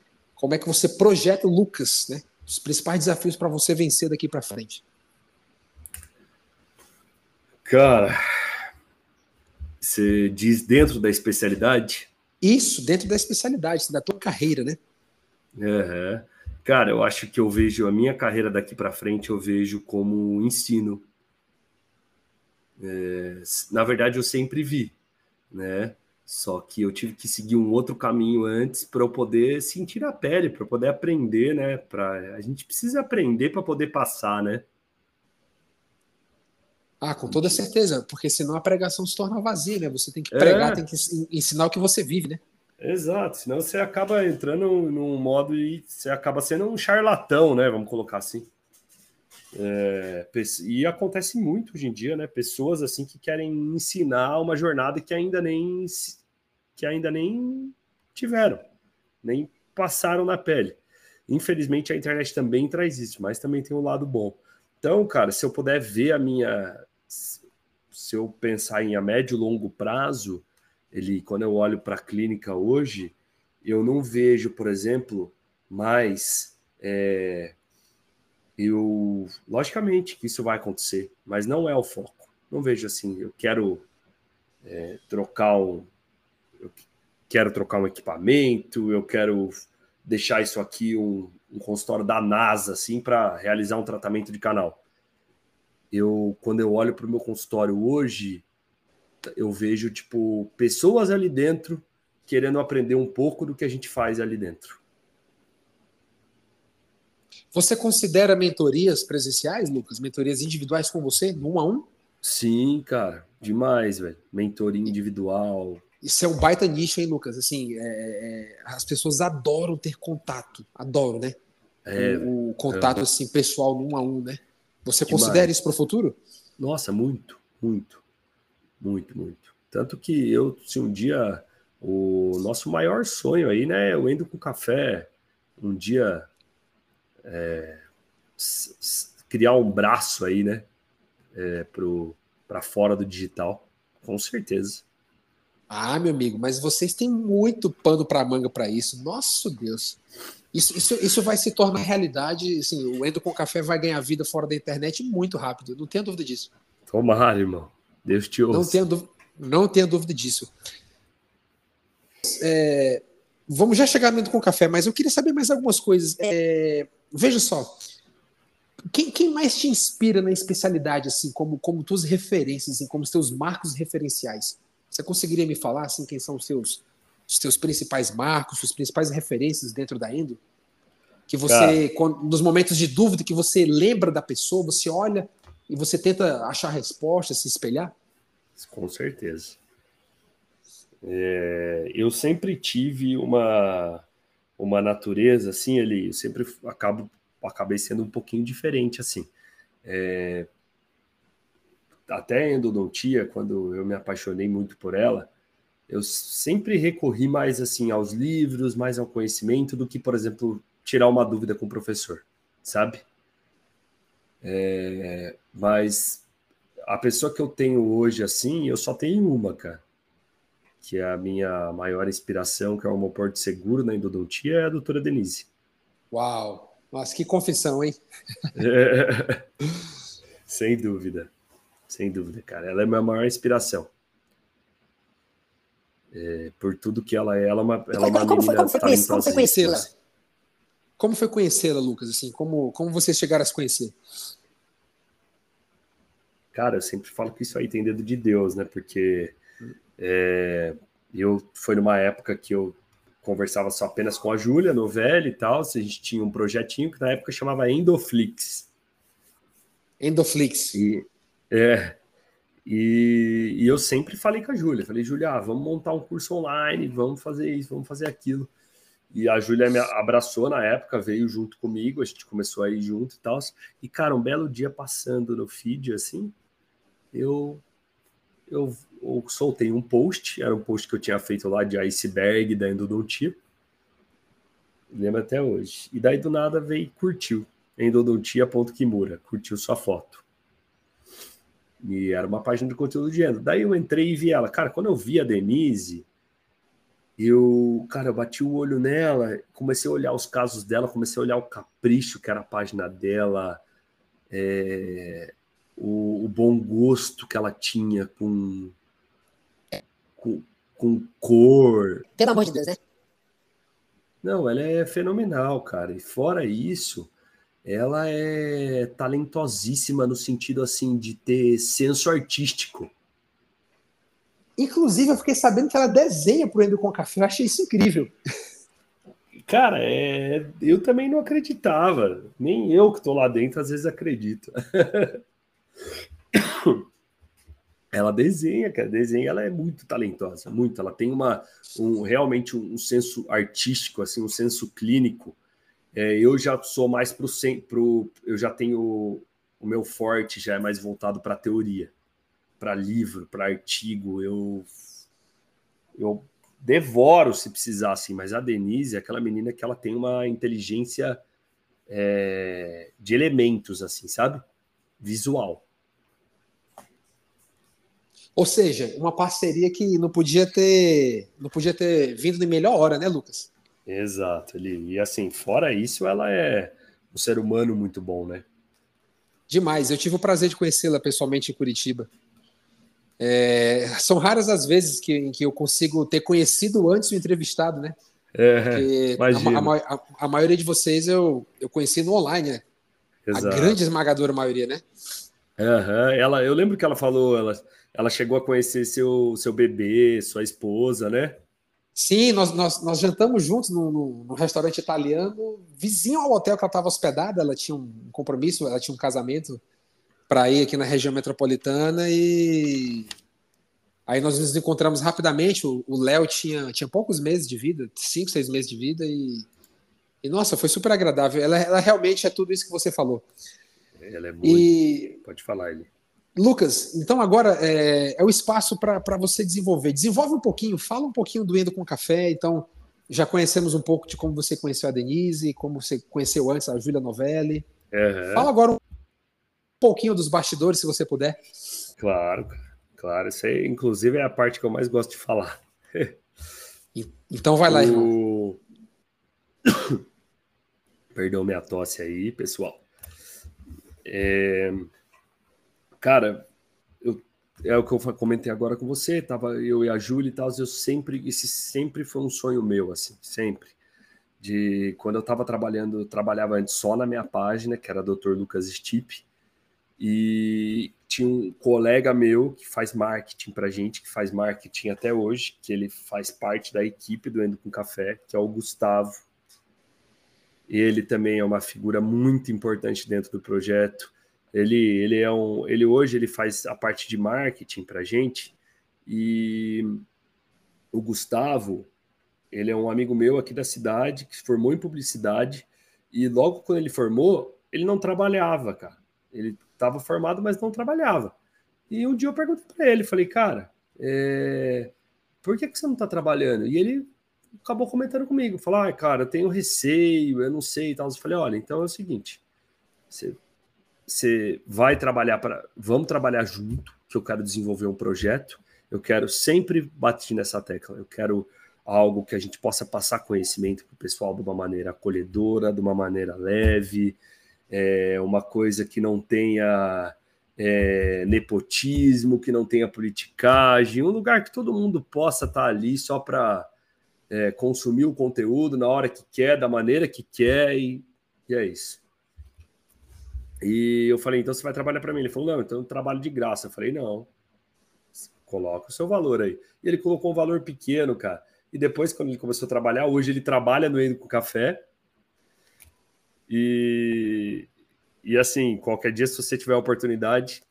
como é que você projeta o Lucas, né? Os principais desafios para você vencer daqui para frente. Cara, você diz dentro da especialidade? Isso, dentro da especialidade, da tua carreira, né? Uhum. Cara, eu acho que eu vejo a minha carreira daqui para frente, eu vejo como ensino. É, na verdade, eu sempre vi, né? Só que eu tive que seguir um outro caminho antes para eu poder sentir a pele, para poder aprender, né? Pra... A gente precisa aprender para poder passar, né? Ah, com toda certeza, porque senão a pregação se torna vazia, né? Você tem que pregar, é. tem que ensinar o que você vive, né? Exato, senão você acaba entrando num modo e você acaba sendo um charlatão, né? Vamos colocar assim. É, e acontece muito hoje em dia, né? Pessoas assim que querem ensinar uma jornada que ainda nem que ainda nem tiveram, nem passaram na pele. Infelizmente, a internet também traz isso, mas também tem um lado bom. Então, cara, se eu puder ver a minha. Se eu pensar em a médio e longo prazo, ele, quando eu olho para a clínica hoje, eu não vejo, por exemplo, mais. É, eu, logicamente que isso vai acontecer, mas não é o foco. Não vejo assim, eu quero é, trocar um, quero trocar um equipamento, eu quero deixar isso aqui um, um consultório da NASA, assim, para realizar um tratamento de canal. Eu, quando eu olho para o meu consultório hoje, eu vejo, tipo, pessoas ali dentro querendo aprender um pouco do que a gente faz ali dentro. Você considera mentorias presenciais, Lucas? Mentorias individuais com você, um a um? Sim, cara, demais, velho. Mentoria individual, isso é um baita nicho, hein, Lucas? Assim, é, é, as pessoas adoram ter contato, adoram, né? É, o, o, contato, assim, pessoal, um a um, né? Você Demais. considera isso para o futuro? Nossa, muito, muito, muito, muito. Tanto que eu, se um dia o nosso maior sonho aí, né? Eu indo com café um dia é, criar um braço aí, né? É, para fora do digital, com certeza. Ah, meu amigo, mas vocês têm muito pano para manga para isso. Nosso Deus. Isso, isso, isso vai se tornar realidade. Assim, o Endo com Café vai ganhar vida fora da internet muito rápido. Não tenho dúvida disso. Tomara, irmão. Deus te ouça. Não tenho, não tenho dúvida disso. É, vamos já chegar no Endo com Café, mas eu queria saber mais algumas coisas. É, veja só. Quem, quem, mais te inspira na especialidade, assim, como, como tuas referências, assim, como os teus marcos referenciais? Você conseguiria me falar assim quem são os seus os teus principais marcos, suas principais referências dentro da Endo? Que você, quando, nos momentos de dúvida, que você lembra da pessoa, você olha e você tenta achar respostas, se espelhar? Com certeza. É, eu sempre tive uma uma natureza assim, ele eu sempre acabo acabei sendo um pouquinho diferente assim. É, até a endodontia, quando eu me apaixonei muito por ela, eu sempre recorri mais assim aos livros, mais ao conhecimento do que, por exemplo, tirar uma dúvida com o professor, sabe? É, mas a pessoa que eu tenho hoje assim, eu só tenho uma, cara, que é a minha maior inspiração, que é o meu porto seguro na endodontia, é a doutora Denise. Uau! Nossa, que confissão, hein? É, sem dúvida. Sem dúvida, cara. Ela é a minha maior inspiração. É, por tudo que ela é, ela é uma, ela é uma como, menina foi, como, como foi conhecê-la? Como foi conhecê-la, Lucas? Assim, como, como vocês chegaram a se conhecer? Cara, eu sempre falo que isso aí tem dedo de Deus, né? Porque é, eu foi numa época que eu conversava só apenas com a Júlia, no velho e tal. A gente tinha um projetinho que na época chamava Endoflix. Endoflix. E, é. E, e eu sempre falei com a Júlia, falei, Júlia, ah, vamos montar um curso online, vamos fazer isso, vamos fazer aquilo. E a Júlia me abraçou na época, veio junto comigo, a gente começou a ir junto e tal. E, cara, um belo dia passando no feed, assim, eu, eu, eu soltei um post, era um post que eu tinha feito lá de iceberg da endodontia. Lembro até hoje. E daí do nada veio curtiu. Endodontia.kimura, curtiu sua foto. E era uma página de conteúdo de endo. Daí eu entrei e vi ela. Cara, quando eu vi a Denise, eu, cara, eu bati o olho nela, comecei a olhar os casos dela, comecei a olhar o capricho que era a página dela, é, o, o, bom gosto que ela tinha com, com, com cor. Pelo amor de Deus, né? Não, ela é fenomenal, cara. E fora isso, ela é talentosíssima no sentido assim de ter senso artístico. Inclusive, eu fiquei sabendo que ela desenha pro Endo com Café. Eu achei isso incrível. Cara, é... eu também não acreditava. Nem eu que estou lá dentro, às vezes acredito. ela desenha, cara. Desenha, ela é muito talentosa, muito. Ela tem uma, um, realmente um, um senso artístico, assim, um senso clínico é, eu já sou mais para o. Eu já tenho. O meu forte já é mais voltado para teoria, para livro, para artigo. Eu, eu devoro se precisar, assim, mas a Denise é aquela menina que ela tem uma inteligência é, de elementos, assim, sabe? Visual. Ou seja, uma parceria que não podia ter, não podia ter vindo em melhor hora, né, Lucas? Exato. Ele, e assim, fora isso, ela é um ser humano muito bom, né? Demais. Eu tive o prazer de conhecê-la pessoalmente em Curitiba. É, são raras as vezes que, em que eu consigo ter conhecido antes o entrevistado, né? É, a, a, a, maioria de vocês eu, eu conheci no online, né? Exato. A grande esmagadora maioria, né? Uhum. Ela, eu lembro que ela falou, ela, ela chegou a conhecer seu, seu bebê, sua esposa, né? Sim, nós, nós, nós jantamos juntos no, no, no, restaurante italiano, vizinho ao hotel que ela estava hospedada. Ela tinha um compromisso, ela tinha um casamento para ir aqui na região metropolitana e aí nós nos encontramos rapidamente. O Léo tinha, tinha poucos meses de vida, cinco, seis meses de vida e, e nossa, foi super agradável. Ela, ela realmente é tudo isso que você falou. Ela é muito. E... Pode falar, ele. Lucas, então agora é, é o espaço para você desenvolver. Desenvolve um pouquinho, fala um pouquinho do Endo com Café. Então, já conhecemos um pouco de como você conheceu a Denise, como você conheceu antes a Júlia Novelli. Uhum. Fala agora um pouquinho dos bastidores, se você puder. Claro, claro. Isso aí, inclusive, é a parte que eu mais gosto de falar. então vai lá, irmão. Perdão minha tosse aí, pessoal. É... Cara, eu... é o que eu comentei agora com você, tava eu e a Júlia e tal, eu sempre, esse sempre foi um sonho meu, assim, sempre. De quando eu estava trabalhando, eu trabalhava antes só na minha página, que era Dr. Lucas Stipe, e tinha um colega meu que faz marketing para gente, que faz marketing até hoje, que ele faz parte da equipe do Endo com Café, que é o Gustavo. Ele também é uma figura muito importante dentro do projeto. Ele, ele é um, ele hoje ele faz a parte de marketing para gente e o Gustavo, ele é um amigo meu aqui da cidade que se formou em publicidade e logo quando ele formou, ele não trabalhava, cara. Ele estava formado, mas não trabalhava. E um dia eu perguntei para ele, falei, cara, é... por que, que você não está trabalhando? E ele acabou comentando comigo, falou, ah, cara, eu tenho receio, eu não sei e tal. Eu falei, olha, então é o seguinte, você, você vai trabalhar para, vamos trabalhar junto, que eu quero desenvolver um projeto, eu quero sempre bater nessa tecla, eu quero algo que a gente possa passar conhecimento para o pessoal de uma maneira acolhedora, de uma maneira leve, é, uma coisa que não tenha é, nepotismo, que não tenha politicagem, um lugar que todo mundo possa estar ali só para é, consumir o conteúdo na hora que quer, da maneira que quer, e, e é isso. E eu falei, então você vai trabalhar para mim? Ele falou, não, então eu trabalho de graça. Eu falei, não, coloca o seu valor aí. E ele colocou um valor pequeno, cara. E depois, quando ele começou a trabalhar, hoje ele trabalha no Endo com Café, e, e assim, qualquer dia, se você tiver oportunidade,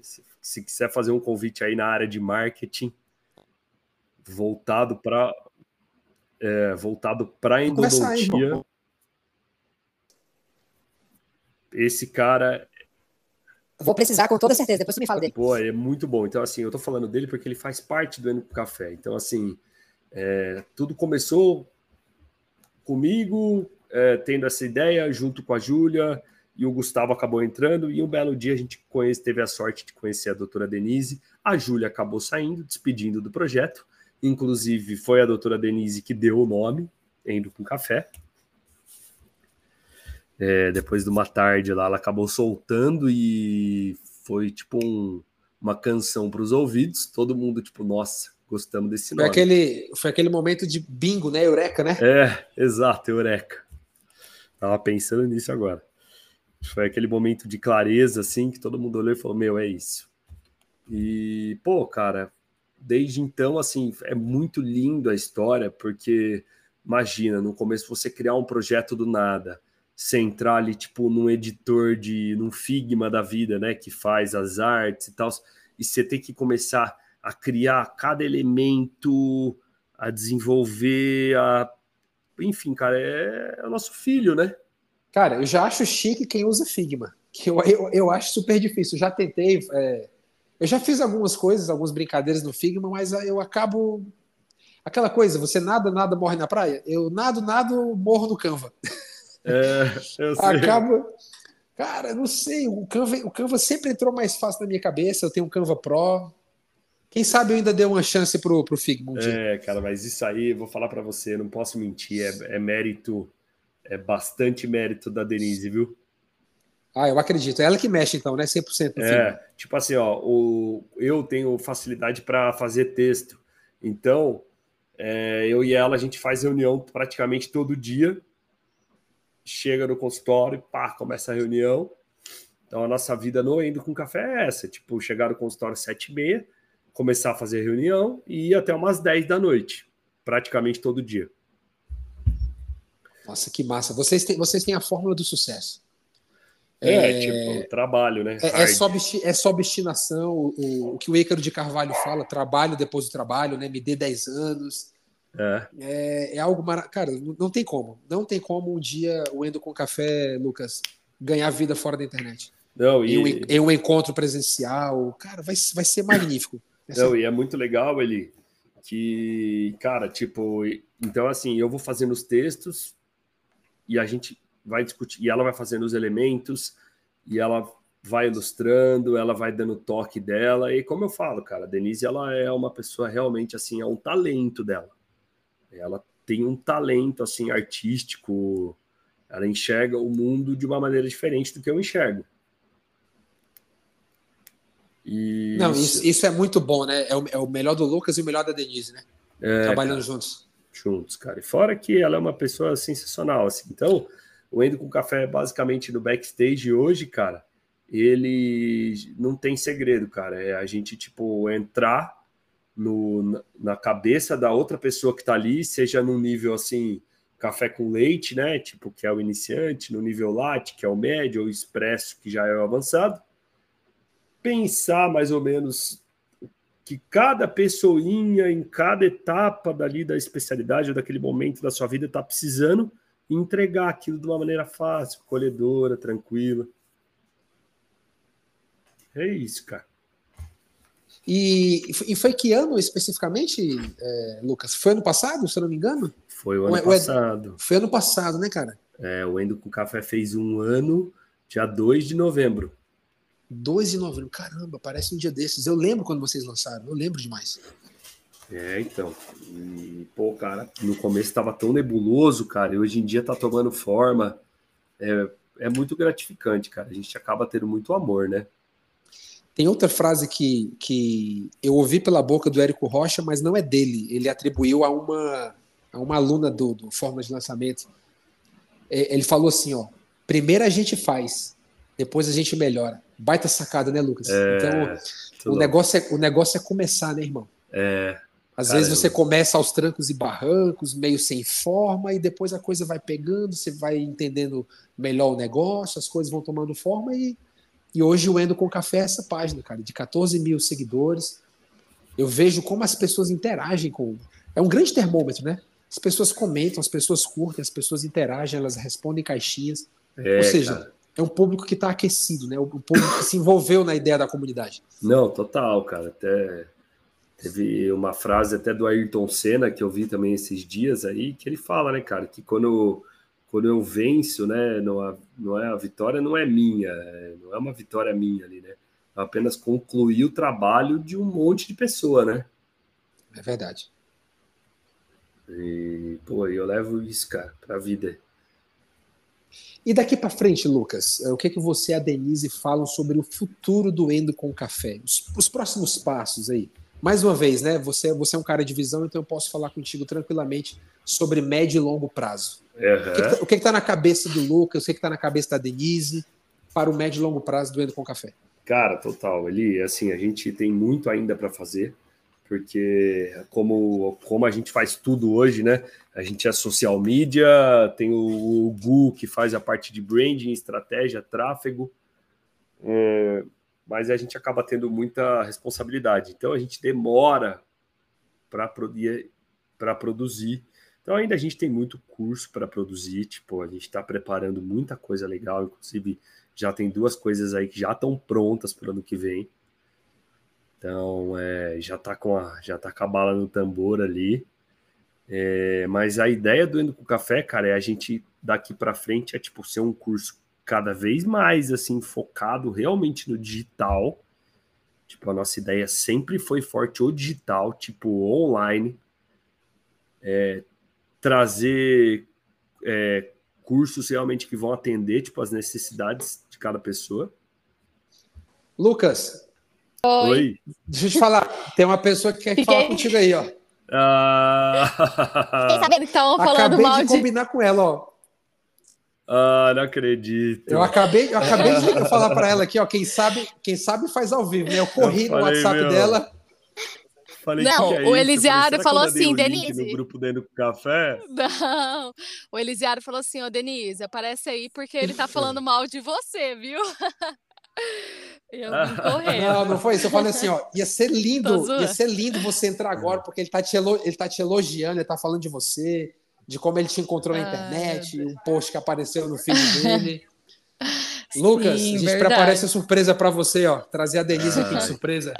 se, se quiser fazer um convite aí na área de marketing, voltado para é, voltado para endodontia. Esse cara. Vou precisar com toda certeza, depois você me fala dele. Pô, é muito bom. Então, assim, eu tô falando dele porque ele faz parte do Eno Café. Então, assim, é, tudo começou comigo, é, tendo essa ideia junto com a Júlia e o Gustavo acabou entrando. E um belo dia a gente conhece, teve a sorte de conhecer a doutora Denise. A Júlia acabou saindo, despedindo do projeto. Inclusive, foi a doutora Denise que deu o nome, Indo com Café. É, depois de uma tarde lá, ela acabou soltando e foi tipo um, uma canção para os ouvidos. Todo mundo, tipo, nossa, gostamos desse nome. Foi aquele, foi aquele momento de bingo, né? Eureka, né? É, exato, Eureka. Tava pensando nisso agora. Foi aquele momento de clareza, assim, que todo mundo olhou e falou: Meu, é isso. E, pô, cara, desde então, assim, é muito lindo a história, porque imagina, no começo você criar um projeto do nada, centrar ali, tipo, num editor de, num Figma da vida, né, que faz as artes e tal, e você tem que começar a criar cada elemento, a desenvolver, a enfim, cara, é, é o nosso filho, né? Cara, eu já acho chique quem usa Figma. Que eu, eu, eu acho super difícil. Eu já tentei. É, eu já fiz algumas coisas, algumas brincadeiras no Figma, mas eu acabo. Aquela coisa, você nada, nada morre na praia. Eu nado, nado, morro no Canva. É, eu sei. Acabo. Cara, não sei. O Canva, o Canva sempre entrou mais fácil na minha cabeça. Eu tenho um Canva Pro. Quem sabe eu ainda dei uma chance pro, pro Figma. É, cara, mas isso aí, vou falar para você, não posso mentir, é, é, mérito, é bastante mérito da Denise, viu? Ah, eu acredito. É ela que mexe, então, né? 100% no É, tipo assim, ó, o, eu tenho facilidade para fazer texto. Então, é, eu e ela, a gente faz reunião praticamente todo dia. Chega no consultório, pá, começa a reunião. Então, a nossa vida no Indo com Café é essa. Tipo, chegar no consultório às sete e meia, começar a fazer reunião e ir até umas 10 da noite, praticamente todo dia. Nossa, que massa. Vocês têm, vocês têm a fórmula do sucesso. É, é tipo, trabalho, né? É, é, só, é só obstinação, o, o, que o Ícaro de Carvalho fala, trabalho depois do trabalho, né? Me dê 10 anos. É. é, é algo maravilhoso. Cara, não tem como. Não tem como um dia o Endo com Café, Lucas, ganhar vida fora da internet. Não, e... em, um, em um encontro presencial. Cara, vai, vai ser magnífico. Não, e é muito legal, ele que, cara, tipo, então assim, eu vou fazendo os textos e a gente vai discutir, e ela vai fazendo os elementos, e ela vai ilustrando, ela vai dando toque dela, e como eu falo, cara, a Denise, ela é uma pessoa realmente, assim, é um talento dela. Ela tem um talento, assim, artístico, ela enxerga o mundo de uma maneira diferente do que eu enxergo. E Não, isso, isso, é muito bom, né? É o, é o, melhor do Lucas e o melhor da Denise, né? É, Trabalhando cara, juntos. Juntos, cara. E fora que ela é uma pessoa sensacional, assim. Então, o Endo com Café, basicamente, no backstage hoje, cara, ele não tem segredo, cara. É a gente, tipo, entrar no, na cabeça da outra pessoa que tá ali, seja num nível, assim, café com leite, né? Tipo, que é o iniciante, no nível latte, que é o médio, ou expresso, que já é o avançado pensar mais ou menos que cada pessoinha em cada etapa dali da especialidade ou daquele momento da sua vida está precisando entregar aquilo de uma maneira fácil, colhedora, tranquila. É isso, cara. E, e foi que ano especificamente, é, Lucas? Foi ano passado, se eu não me engano? Foi o ano o, passado. foi ano passado, né, cara? É, o Endo com Café fez um ano, dia 2 de novembro. 2 de novembro. Caramba, parece um dia desses. Eu lembro quando vocês lançaram, eu lembro demais. É, então. E, pô, cara, no começo estava tão nebuloso, cara, e hoje em dia tá tomando forma. É, é muito gratificante, cara. A gente acaba tendo muito amor, né? Tem outra frase que, que eu ouvi pela boca do Érico Rocha, mas não é dele. Ele atribuiu a uma, a uma aluna do, do Forma de Lançamento. É, ele falou assim: ó, primeiro a gente faz, depois a gente melhora. Baita sacada, né, Lucas? É, então, o negócio, é, o negócio é começar, né, irmão? É. Às Caramba. vezes você começa aos trancos e barrancos, meio sem forma, e depois a coisa vai pegando, você vai entendendo melhor o negócio, as coisas vão tomando forma, e, e hoje o Endo com Café é essa página, cara, de 14 mil seguidores. Eu vejo como as pessoas interagem com. É um grande termômetro, né? As pessoas comentam, as pessoas curtem, as pessoas interagem, elas respondem caixinhas. É, Ou seja, cara é um público que está aquecido, né? O público que se envolveu na ideia da comunidade. Não, total, cara. Até teve uma frase até do Ayrton Senna que eu vi também esses dias aí, que ele fala, né, cara, que quando, quando eu venço, né, não, a, não é a vitória não é minha, é, não é uma vitória minha ali, né? Eu apenas concluí o trabalho de um monte de pessoa, né? É verdade. E, pô, eu levo isso, cara, pra vida. E daqui para frente, Lucas, eh, o que, é que você e a Denise falam sobre o futuro do Endo com Café? Os, os, próximos passos aí. Mais uma vez, né? Você, você é um cara de visão, então eu posso falar contigo tranquilamente sobre médio e longo prazo. Uhum. O que está na cabeça do Lucas, o que está na cabeça da Denise para o médio e longo prazo do Endo com Café? Cara, total. Eli, assim, a gente tem muito ainda para fazer porque como, como a gente faz tudo hoje, né? A gente é social media, tem o, o Gu que faz a parte de branding, estratégia, tráfego, é, mas a gente acaba tendo muita responsabilidade. Então a gente demora para produzir. Então ainda a gente tem muito curso para produzir, tipo, a gente está preparando muita coisa legal, inclusive já tem duas coisas aí que já estão prontas para o ano que vem. Então, é, já está com a já tá com a bala no tambor ali. É, mas a ideia do Indo com Café, cara, é a gente daqui para frente é tipo ser um curso cada vez mais assim focado realmente no digital. Tipo, a nossa ideia sempre foi forte o digital, tipo online. É, trazer é, cursos realmente que vão atender tipo as necessidades de cada pessoa. Lucas, Oi. Oi. Deixa eu te falar, tem uma pessoa que quer Fiquei... falar contigo aí, ó. Ah... Fiquei sabendo que estavam falando acabei mal de combinar com ela, ó. Ah, não acredito. Eu acabei, eu acabei de falar para ela aqui, ó. Quem sabe, quem sabe faz ao vivo, né? Eu corri eu falei, no WhatsApp meu... dela. Falei, não, é o Elisiário falou assim, Denise. No grupo dentro do café? Não, o Elisiário falou assim, ó, oh, Denise, aparece aí porque ele tá falando mal de você, viu? Eu Não, não foi isso. Eu falei assim, ó, ia ser lindo, ia ser lindo você entrar agora, porque ele tá, te ele tá te elogiando, ele tá falando de você, de como ele te encontrou na internet, um post que apareceu no feed dele. Lucas, Sim, a gente verdade. prepara essa surpresa para você, ó. Trazer a Denise aqui de surpresa.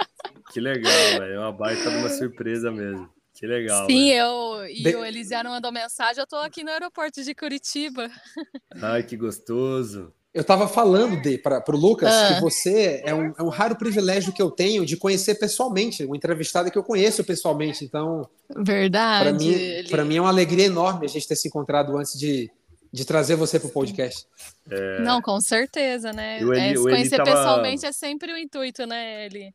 Que legal, velho. É uma baita de uma surpresa mesmo. Que legal. Sim, velho. eu e De- o Elisiário mandou mensagem, eu tô aqui no aeroporto de Curitiba. Ai, que gostoso. Eu estava falando de para o Lucas Ah. que você é um, é um raro privilégio que eu tenho de conhecer pessoalmente, um entrevistado que eu conheço pessoalmente. Então, Verdade. para mim, ele- para mim é uma alegria enorme a gente ter se encontrado antes de, de trazer você para o podcast. Não, com certeza, né? Eli- É, conhecer tava- pessoalmente é sempre o intuito, né, Eli?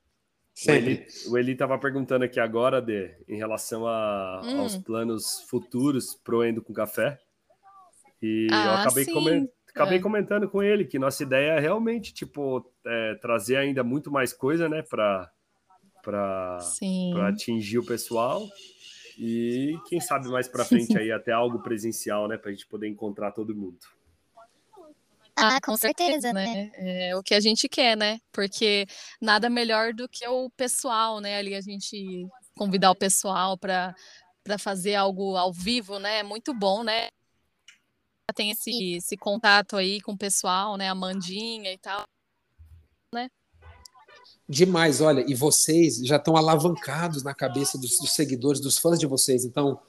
O Eli, o Eli tava perguntando aqui agora, de, em relação a- Hum. aos planos futuros pro Endo com Café. E eu Ah, acabei, sim. comen- acabei É. comentando com ele que nossa ideia é realmente, tipo, é, trazer ainda muito mais coisa, né, para para Sim. atingir o pessoal. E quem sabe mais para frente aí até algo presencial, né, pra gente poder encontrar todo mundo. Ah, com certeza, né? É o que a gente quer, né? Porque nada melhor do que o pessoal, né? Ali a gente convidar o pessoal para para fazer algo ao vivo, né? É muito bom, né? Tem esse, esse contato aí com o pessoal, né? A Mandinha e tal. Demais, olha, e vocês já estão alavancados na cabeça dos, dos seguidores, dos fãs de vocês. Então,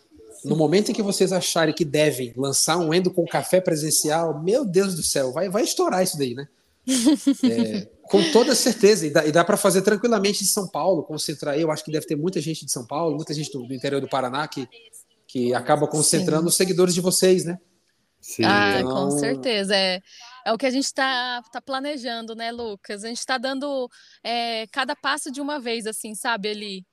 no momento em que vocês acharem que devem lançar um Endo com café presencial, meu Deus do céu, vai, vai estourar isso daí, né? É, com toda certeza, e dá, e dá para fazer tranquilamente em São Paulo, concentrar aí. Eu acho que deve ter muita gente de São Paulo, muita gente do, do interior do Paraná que, que acaba concentrando Sim. os seguidores de vocês, né? Sim. Ah, Então- com certeza. É, é o que a gente está tá planejando, né, Lucas? A gente está dando é, cada passo de uma vez, assim, sabe, ali,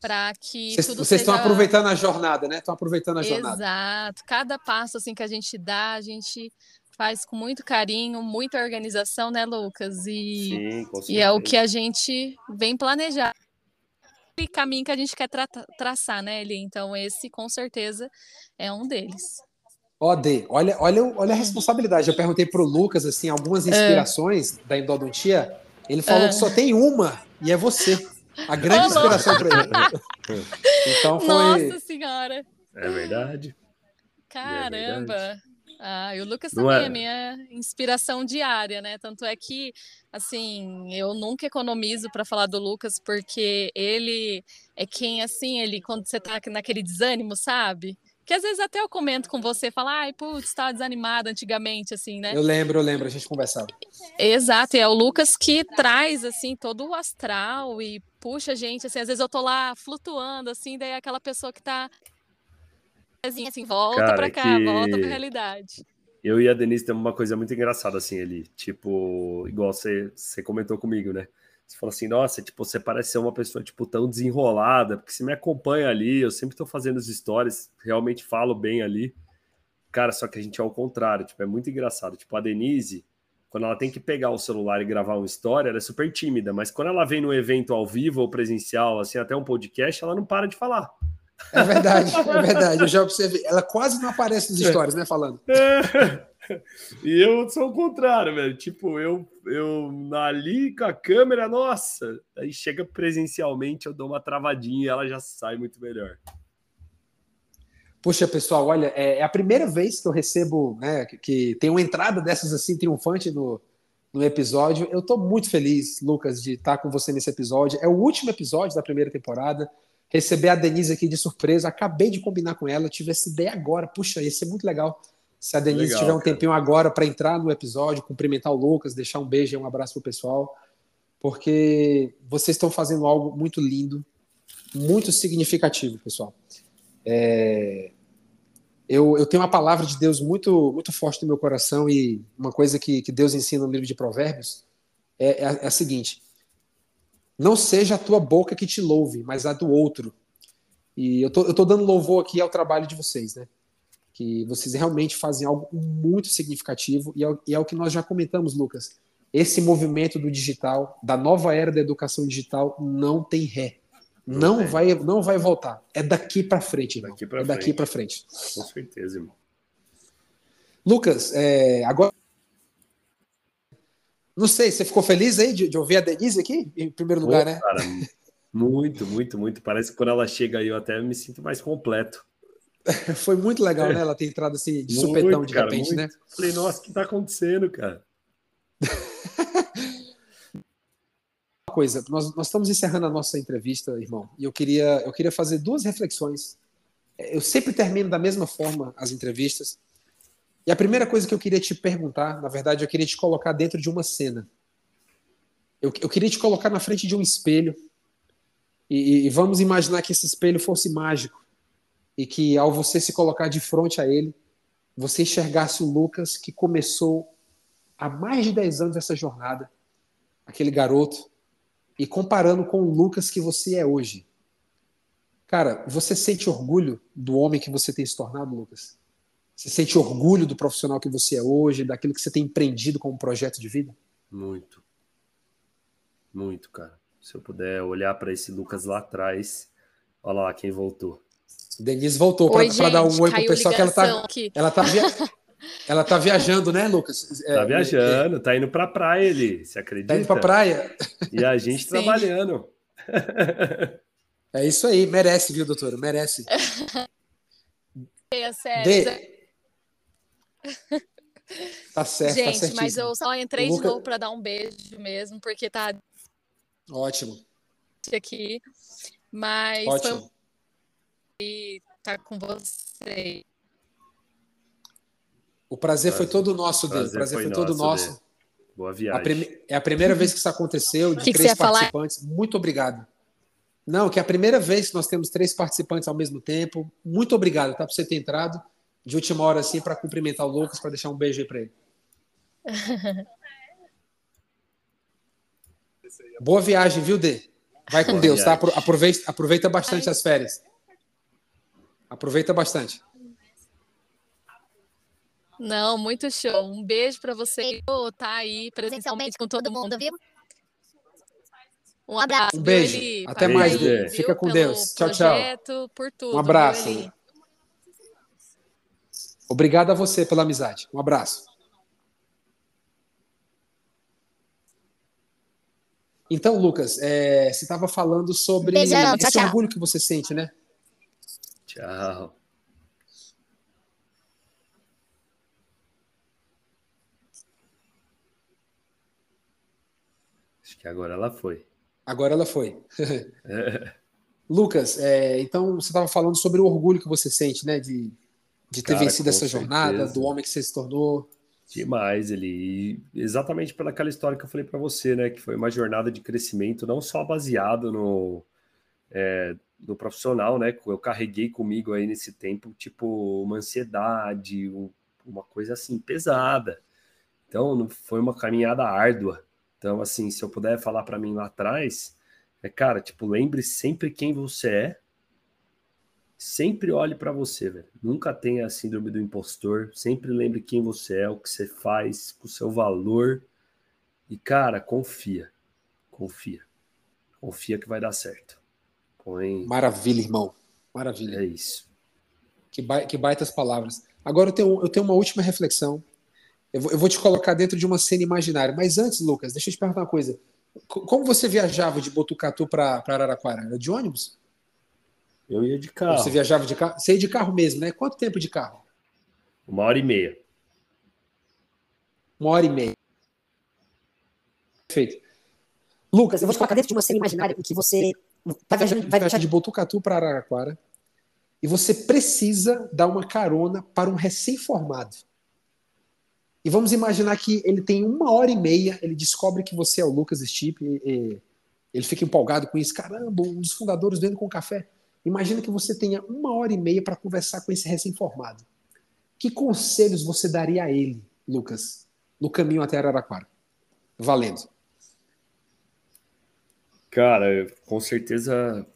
para que Vocês, tudo vocês estão seja- aproveitando a jornada, né? Estão aproveitando a jornada. Exato. Cada passo assim que a gente dá, a gente faz com muito carinho, muita organização, né, Lucas? E, Sim, com e é o certeza. que a gente vem planejar. E caminho que a gente quer tra- traçar, né, Eli? Então, esse com certeza é um deles. Ó, Dê, olha, olha, olha a responsabilidade. Eu perguntei pro Lucas, assim, algumas inspirações da endodontia. Ele falou Ah. que só tem uma, e é você. A grande inspiração para ele. Então foi. Nossa Senhora! É verdade. Caramba! Ah, e o Lucas Não também é? é minha inspiração diária, né? Tanto é que, assim, eu nunca economizo para falar do Lucas, porque ele é quem, assim, ele, quando você tá naquele desânimo, sabe? Que às vezes até eu comento com você, falar, ai, putz, estava desanimado antigamente, assim, né? Eu lembro, eu lembro, a gente conversava. Exato, e é o Lucas que traz, assim, todo o astral e puxa a gente, assim, às vezes eu tô lá flutuando, assim, daí é aquela pessoa que tá assim, volta Cara, pra cá, que- volta pra realidade. Eu e a Denise temos uma coisa muito engraçada, assim, ali. Tipo, igual você, você comentou comigo, né? Você falou assim, nossa, tipo, você parece ser uma pessoa, tipo, tão desenrolada, porque você me acompanha ali, eu sempre tô fazendo as stories, realmente falo bem ali. Cara, só que a gente é ao contrário, tipo, é muito engraçado. Tipo, a Denise, quando ela tem que pegar o celular e gravar uma história, ela é super tímida, mas quando ela vem no evento ao vivo ou presencial, assim, até um podcast, ela não para de falar. É verdade, é verdade. Eu já observei. Ela quase não aparece nas histórias, né? Falando. e eu sou o contrário, velho. Tipo, eu, eu ali com a câmera, nossa, aí chega presencialmente, eu dou uma travadinha e ela já sai muito melhor. Puxa, pessoal, olha, é, é a primeira vez que eu recebo, né, que, que tem uma entrada dessas assim triunfante no, no episódio. Eu tô muito feliz, Lucas, de estar com você nesse episódio. É o último episódio da primeira temporada. Receber a Denise aqui de surpresa. Acabei de combinar com ela, tive essa ideia agora. Puxa, ia ser muito legal se a Denise Legal, tiver um cara. tempinho agora para entrar no episódio, cumprimentar o Lucas, deixar um beijo e um abraço pro pessoal, porque vocês estão fazendo algo muito lindo, muito significativo, pessoal. É, eu, eu tenho uma palavra de Deus muito, muito forte no meu coração e uma coisa que, que Deus ensina no livro de Provérbios é, é a, é a seguinte: não seja a tua boca que te louve, mas a do outro. E eu tô, eu tô dando louvor aqui ao trabalho de vocês, né? Que vocês realmente fazem algo muito significativo e é, o- e é o que nós já comentamos, Lucas. Esse movimento do digital, da nova era da educação digital, não tem ré. Não, vai, não vai voltar. É daqui para frente, irmão. Daqui pra é daqui frente. para frente. Com certeza, irmão. Lucas, é, agora. Não sei, você ficou feliz aí de, de ouvir a Denise aqui, em primeiro lugar, Pô, né? Cara, muito, muito, muito. Parece que quando ela chega aí eu até me sinto mais completo. Foi muito legal, né? Ela ter entrado assim de Muito, supetão de cara, repente, muito. né? Falei, nossa, o que tá acontecendo, cara? coisa, nós, nós estamos encerrando a nossa entrevista, irmão, e eu queria, eu queria fazer duas reflexões. Eu sempre termino da mesma forma as entrevistas. E a primeira coisa que eu queria te perguntar, na verdade, eu queria te colocar dentro de uma cena. Eu, eu queria te colocar na frente de um espelho. E, e vamos imaginar que esse espelho fosse mágico. E que ao você se colocar de frente a ele, você enxergasse o Lucas que começou há mais de 10 anos essa jornada, aquele garoto, e comparando com o Lucas que você é hoje. Cara, você sente orgulho do homem que você tem se tornado, Lucas? Você sente orgulho do profissional que você é hoje, daquilo que você tem empreendido como projeto de vida? Muito. Muito, cara. Se eu puder olhar para esse Lucas lá atrás, olha lá quem voltou. Denise voltou para dar um oi pro pessoal que ela tá, ela tá via... ela tá viajando, né, Lucas? É, tá viajando, é, tá indo pra praia ele, se acredita? Tá indo pra praia. E a gente trabalhando. É isso aí, merece, viu, doutora? Merece. É sério. Tá certo, Gente, tá mas eu só entrei Luca... de novo para dar um beijo mesmo, porque tá ótimo aqui. Mas ótimo. foi tá com você. O prazer, prazer foi todo nosso, dele. O prazer foi, foi todo nosso. Dele. Boa viagem. A prime... É a primeira vez que isso aconteceu, de que três que participantes. Falar? Muito obrigado. Não, que é a primeira vez que nós temos três participantes ao mesmo tempo. Muito obrigado, tá? Por você ter entrado de última hora assim para cumprimentar o Lucas, para deixar um beijo aí para ele. Boa viagem, viu, Dê? Vai com Boa Deus, tá? viagem. tá? Aproveita, aproveita bastante as férias. Aproveita bastante. Não, muito show. Um beijo para você. Oh, tá aí presencialmente com todo mundo, viu? Um abraço. Um beijo. Até mais, Dê. Fica com Deus. Tchau, tchau. Por tudo, um abraço. Obrigado a você pela amizade. Um abraço. Então, Lucas, é, você estava falando sobre Beijão, esse tchau, orgulho que você sente, né? Tchau. Acho que agora ela foi. Agora ela foi. Lucas, é, então você estava falando sobre o orgulho que você sente, né? De de ter Cara, vencido essa certeza. jornada, do homem que você se tornou. Demais, ele. Exatamente pelaquela história que eu falei para você, né? Que foi uma jornada de crescimento, não só baseado no, é, no profissional, né? Eu carreguei comigo aí nesse tempo, tipo, uma ansiedade, um, uma coisa assim, pesada. Então, foi uma caminhada árdua. Então, assim, se eu puder falar para mim lá atrás, é, cara, tipo, lembre sempre quem você é Sempre olhe para você, velho. Nunca tenha a síndrome do impostor. Sempre lembre quem você é, o que você faz, o seu valor. E, cara, confia. Confia. Confia que vai dar certo. Põe... Maravilha, irmão. Maravilha. É isso. Que, ba que baitas palavras. Agora eu tenho, eu tenho uma última reflexão. Eu vou, eu vou te colocar dentro de uma cena imaginária. Mas antes, Lucas, deixa eu te perguntar uma coisa. Como você viajava de Botucatu para Araraquara? Era de ônibus? Eu ia de carro. Você viajava de carro? Você ia de carro mesmo, né? Quanto tempo de carro? Uma hora e meia. Uma hora e meia. Perfeito. Lucas, eu vou te colocar dentro de uma cena imaginária em que você vai viajar, vai viajar de Botucatu para Araraquara e você precisa dar uma carona para um recém-formado. E vamos imaginar que ele tem uma hora e meia, ele descobre que você é o Lucas Stipe, ele fica empolgado com isso. Caramba, um dos fundadores do Endo com Café. Imagina que você tenha uma hora e meia para conversar com esse recém-formado. Que conselhos você daria a ele, Lucas, no caminho até Araraquara? Valendo. Cara, com certeza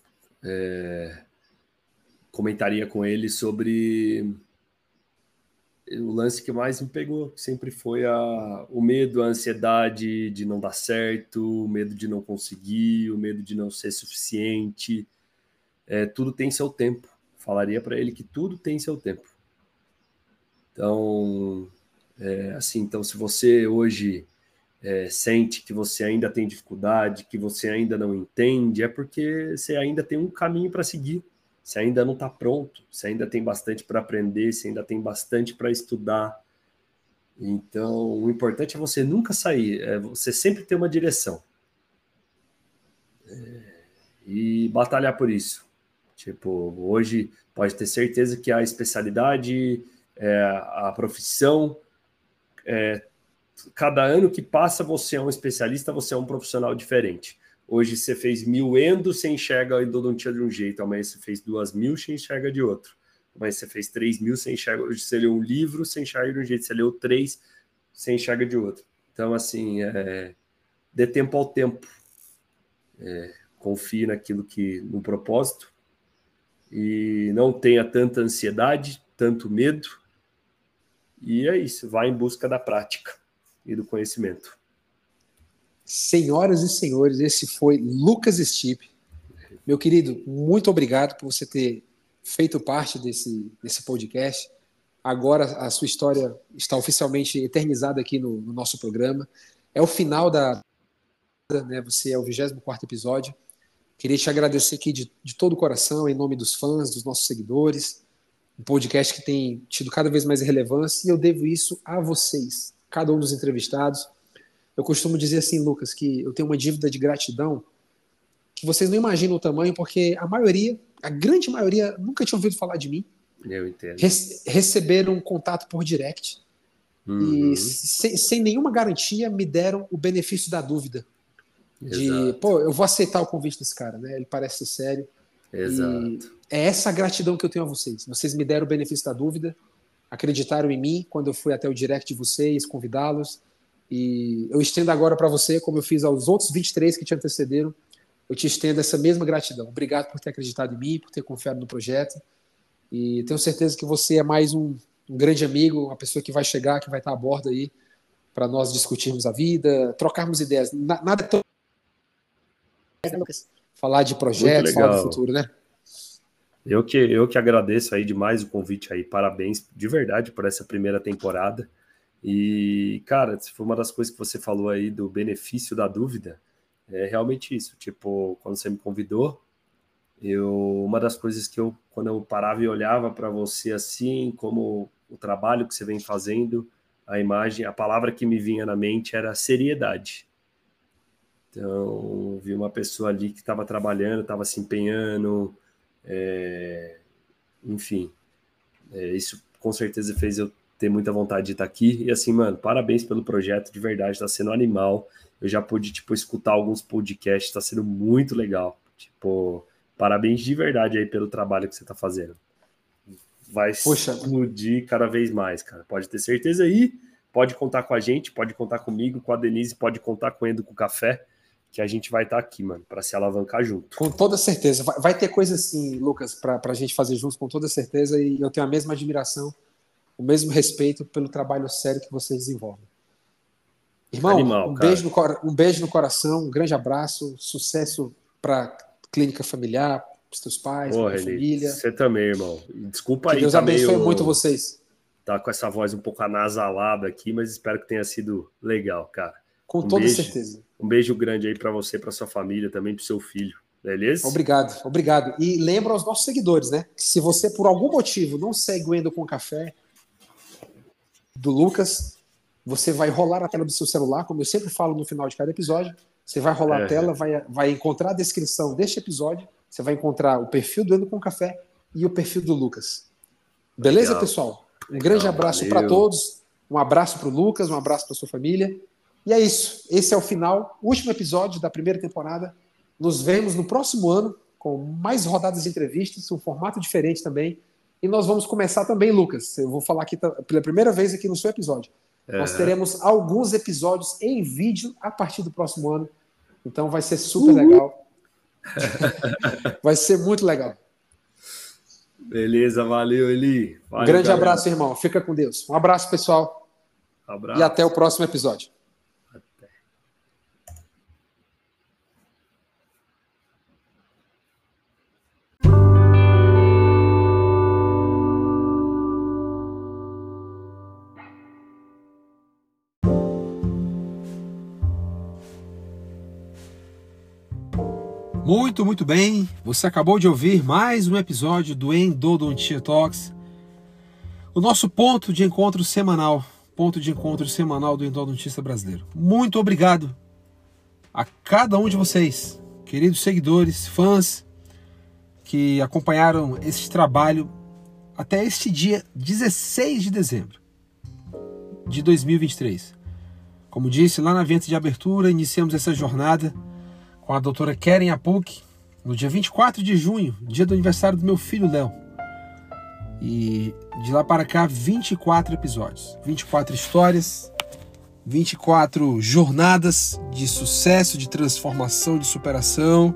é, comentaria com ele sobre o lance que mais me pegou, sempre foi a, o medo, a ansiedade de não dar certo, o medo de não conseguir, o medo de não ser suficiente é, tudo tem seu tempo. Falaria para ele que tudo tem seu tempo. Então, é, assim, então se você hoje é, sente que você ainda tem dificuldade, que você ainda não entende, é porque você ainda tem um caminho para seguir. Você ainda não está pronto, você ainda tem bastante para aprender, você ainda tem bastante para estudar. Então, o importante é você nunca sair, é você sempre ter uma direção. É, e batalhar por isso. Tipo, hoje pode ter certeza que a especialidade, é, a profissão, é, cada ano que passa você é um especialista, você é um profissional diferente. Hoje você fez mil endo, você enxerga a endodontia de um jeito, amanhã você fez duas mil, você enxerga de outro. Amanhã você fez três mil, você enxerga. Hoje você leu um livro, você enxerga de um jeito, você leu três, você enxerga de outro. Então, assim, é, dê tempo ao tempo. É, confie naquilo que no propósito e não tenha tanta ansiedade, tanto medo. E é isso, vá em busca da prática e do conhecimento. Senhoras e senhores, esse foi Lucas Stipe. Meu querido, muito obrigado por você ter feito parte desse, desse podcast. Agora a sua história está oficialmente eternizada aqui no, no nosso programa. É o final da. Né, você é o 24 episódio. Queria te agradecer aqui de, de todo o coração, em nome dos fãs, dos nossos seguidores. Um podcast que tem tido cada vez mais relevância e eu devo isso a vocês, cada um dos entrevistados. Eu costumo dizer assim, Lucas, que eu tenho uma dívida de gratidão que vocês não imaginam o tamanho, porque a maioria, a grande maioria, nunca tinha ouvido falar de mim. Eu entendo. Rece receberam um contato por direct. Uhum. E sem, sem nenhuma garantia me deram o benefício da dúvida de, Exato. pô, eu vou aceitar o convite desse cara, né? Ele parece ser sério. Exato. É essa gratidão que eu tenho a vocês. Vocês me deram o benefício da dúvida, acreditaram em mim quando eu fui até o direct de vocês, convidá-los. E eu estendo agora para você, como eu fiz aos outros 23 que te antecederam, eu te estendo essa mesma gratidão. Obrigado por ter acreditado em mim, por ter confiado no projeto. E tenho certeza que você é mais um, um grande amigo, uma pessoa que vai chegar, que vai estar a bordo aí, para nós discutirmos a vida, trocarmos ideias. Nada tão né, Lucas? Falar de projetos, falar do futuro, né? Eu que, eu que agradeço aí demais o convite aí. Parabéns de verdade por essa primeira temporada. E, cara, se foi uma das coisas que você falou aí do benefício da dúvida, é realmente isso. Tipo, quando você me convidou, eu uma das coisas que eu quando eu parava e olhava para você assim, como o trabalho que você vem fazendo, a imagem, a palavra que me vinha na mente era seriedade. Então, vi uma pessoa ali que estava trabalhando, estava se empenhando, é, enfim, é, isso com certeza fez eu ter muita vontade de estar aqui. E assim, mano, parabéns pelo projeto, de verdade, está sendo animal. Eu já pude, tipo, escutar alguns podcasts, está sendo muito legal. Tipo, parabéns de verdade aí pelo trabalho que você está fazendo. Vai Poxa. explodir cada vez mais, cara. Pode ter certeza aí. Pode contar com a gente, pode contar comigo, com a Denise, pode contar com o Endo com o Café que a gente vai estar tá aqui, mano, para se alavancar junto. Com toda certeza. Vai, vai ter coisa assim, Lucas, para a gente fazer juntos, com toda certeza, e eu tenho a mesma admiração, o mesmo respeito pelo trabalho sério que vocês desenvolvem. Irmão, Animal, um, beijo no, um beijo no coração, um grande abraço, sucesso para clínica familiar, para os teus pais, para a família. Você também, irmão. Desculpa que aí. Deus tá abençoe meio... muito vocês. Tá com essa voz um pouco anasalada aqui, mas espero que tenha sido legal, cara. Com um toda beijo. certeza. Um beijo grande aí para você, para sua família, também para seu filho. Beleza? Obrigado, obrigado. E lembra aos nossos seguidores, né? Que se você, por algum motivo, não segue o Endo com Café do Lucas, você vai rolar a tela do seu celular, como eu sempre falo no final de cada episódio. Você vai rolar é. a tela, vai, vai encontrar a descrição deste episódio, você vai encontrar o perfil do Endo com Café e o perfil do Lucas. Beleza, Legal. pessoal? Um Legal, grande abraço para todos. Um abraço para o Lucas, um abraço para sua família. E é isso. Esse é o final, último episódio da primeira temporada. Nos vemos no próximo ano com mais rodadas de entrevistas, um formato diferente também. E nós vamos começar também, Lucas. Eu vou falar aqui pela primeira vez aqui no seu episódio. Uhum. Nós teremos alguns episódios em vídeo a partir do próximo ano. Então vai ser super Uhul. legal. vai ser muito legal. Beleza, valeu, Eli. Valeu, grande galera. abraço, irmão. Fica com Deus. Um abraço, pessoal. abraço. E até o próximo episódio. Muito, muito bem. Você acabou de ouvir mais um episódio do Endodontia Talks, o nosso ponto de encontro semanal ponto de encontro semanal do endodontista brasileiro. Muito obrigado a cada um de vocês, queridos seguidores, fãs, que acompanharam este trabalho até este dia 16 de dezembro de 2023. Como disse lá na venda de abertura, iniciamos essa jornada com a doutora Keren Apuk no dia 24 de junho, dia do aniversário do meu filho Léo. E de lá para cá, 24 episódios, 24 histórias, 24 jornadas de sucesso, de transformação, de superação.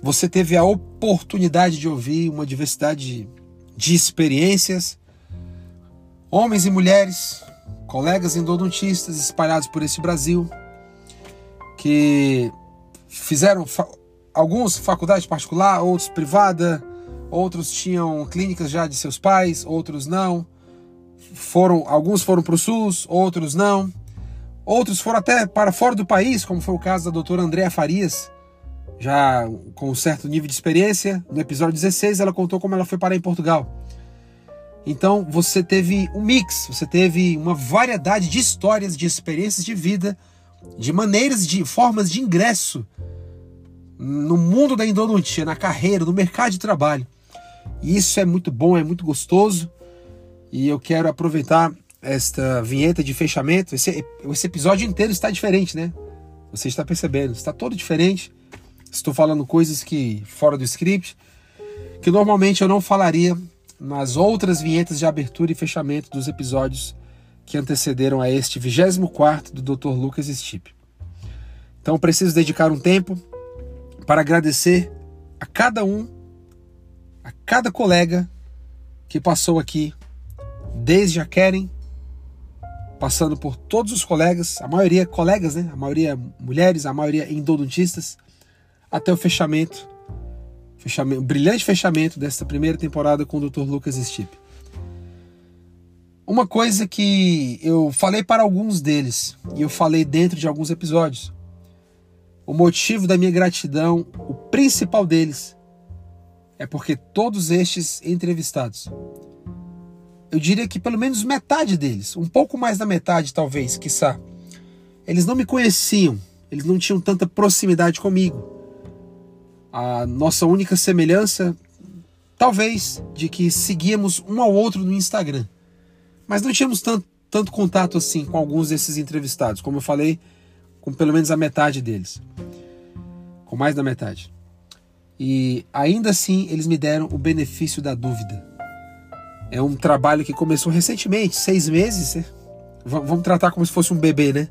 Você teve a oportunidade de ouvir uma diversidade de experiências, homens e mulheres, colegas endodontistas espalhados por esse Brasil, que fizeram fa alguns faculdade particular, outros privada, outros tinham clínicas já de seus pais, outros não. Foram, alguns foram para o SUS, outros não. Outros foram até para fora do país, como foi o caso da doutora Andréa Farias, já com um certo nível de experiência. No episódio 16, ela contou como ela foi parar em Portugal. Então você teve um mix, você teve uma variedade de histórias, de experiências de vida, de maneiras, de formas de ingresso no mundo da endodontia, na carreira, no mercado de trabalho. E isso é muito bom, é muito gostoso. E eu quero aproveitar esta vinheta de fechamento. Esse, esse episódio inteiro está diferente, né? Você está percebendo, está todo diferente. Estou falando coisas que fora do script, que normalmente eu não falaria nas outras vinhetas de abertura e fechamento dos episódios que antecederam a este 24 do Dr. Lucas Stipe. Então preciso dedicar um tempo para agradecer a cada um, a cada colega que passou aqui, desde a Keren, passando por todos os colegas, a maioria colegas, né? A maioria mulheres, a maioria endodontistas, até o fechamento, fechamento, brilhante fechamento desta primeira temporada com o Dr. Lucas Stipe. Uma coisa que eu falei para alguns deles, e eu falei dentro de alguns episódios, o motivo da minha gratidão, o principal deles, é porque todos estes entrevistados, eu diria que pelo menos metade deles, um pouco mais da metade talvez, quiçá, eles não me conheciam, eles não tinham tanta proximidade comigo. A nossa única semelhança, talvez, de que seguíamos um ao outro no Instagram. Mas não tínhamos tanto, tanto contato assim com alguns desses entrevistados, como eu falei, com pelo menos a metade deles. Com mais da metade. E ainda assim eles me deram o benefício da dúvida. É um trabalho que começou recentemente, seis meses. Né? Vamos tratar como se fosse um bebê, né?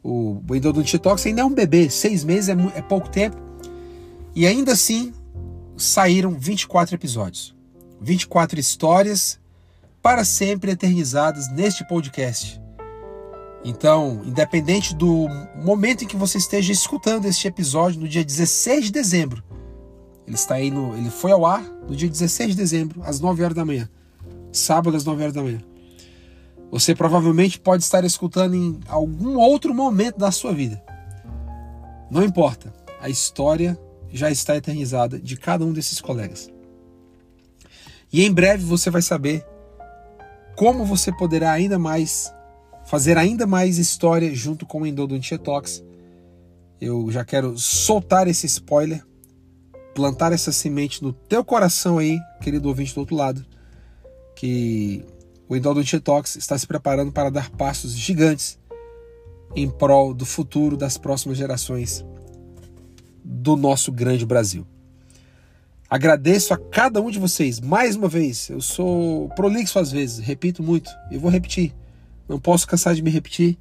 O Endodontia Talks ainda é um bebê, seis meses é, é pouco tempo. E ainda assim saíram 24 episódios. 24 histórias para sempre eternizadas neste podcast. Então, independente do momento em que você esteja escutando este episódio, no dia 16 de dezembro, ele está aí no, ele foi ao ar no dia 16 de dezembro, às 9 horas da manhã. Sábado às 9 horas da manhã. Você provavelmente pode estar escutando em algum outro momento da sua vida. Não importa. A história já está eternizada de cada um desses colegas. E em breve você vai saber como você poderá ainda mais fazer ainda mais história junto com o Endodontia Talks. Eu já quero soltar esse spoiler, plantar essa semente no teu coração aí, querido ouvinte do outro lado, que o Endodontia Talks está se preparando para dar passos gigantes em prol do futuro das próximas gerações do nosso grande Brasil. Agradeço a cada um de vocês mais uma vez. Eu sou prolixo às vezes, repito muito, eu vou repetir. Não posso cansar de me repetir,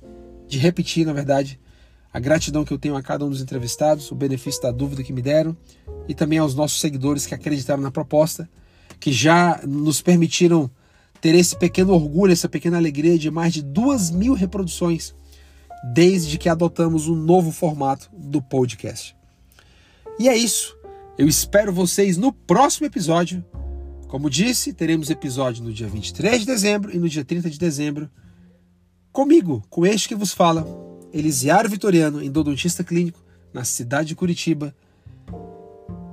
de repetir, na verdade, a gratidão que eu tenho a cada um dos entrevistados, o benefício da dúvida que me deram e também aos nossos seguidores que acreditaram na proposta, que já nos permitiram ter esse pequeno orgulho, essa pequena alegria de mais de duas mil reproduções desde que adotamos o um novo formato do podcast. E é isso. Eu espero vocês no próximo episódio. Como disse, teremos episódio no dia 23 de dezembro e no dia 30 de dezembro Comigo, com este que vos fala, Elisiário Vitoriano, endodontista clínico, na cidade de Curitiba,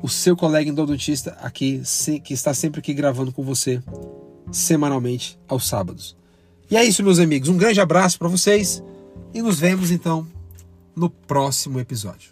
o seu colega endodontista aqui, que está sempre aqui gravando com você, semanalmente, aos sábados. E é isso, meus amigos. Um grande abraço para vocês e nos vemos então no próximo episódio.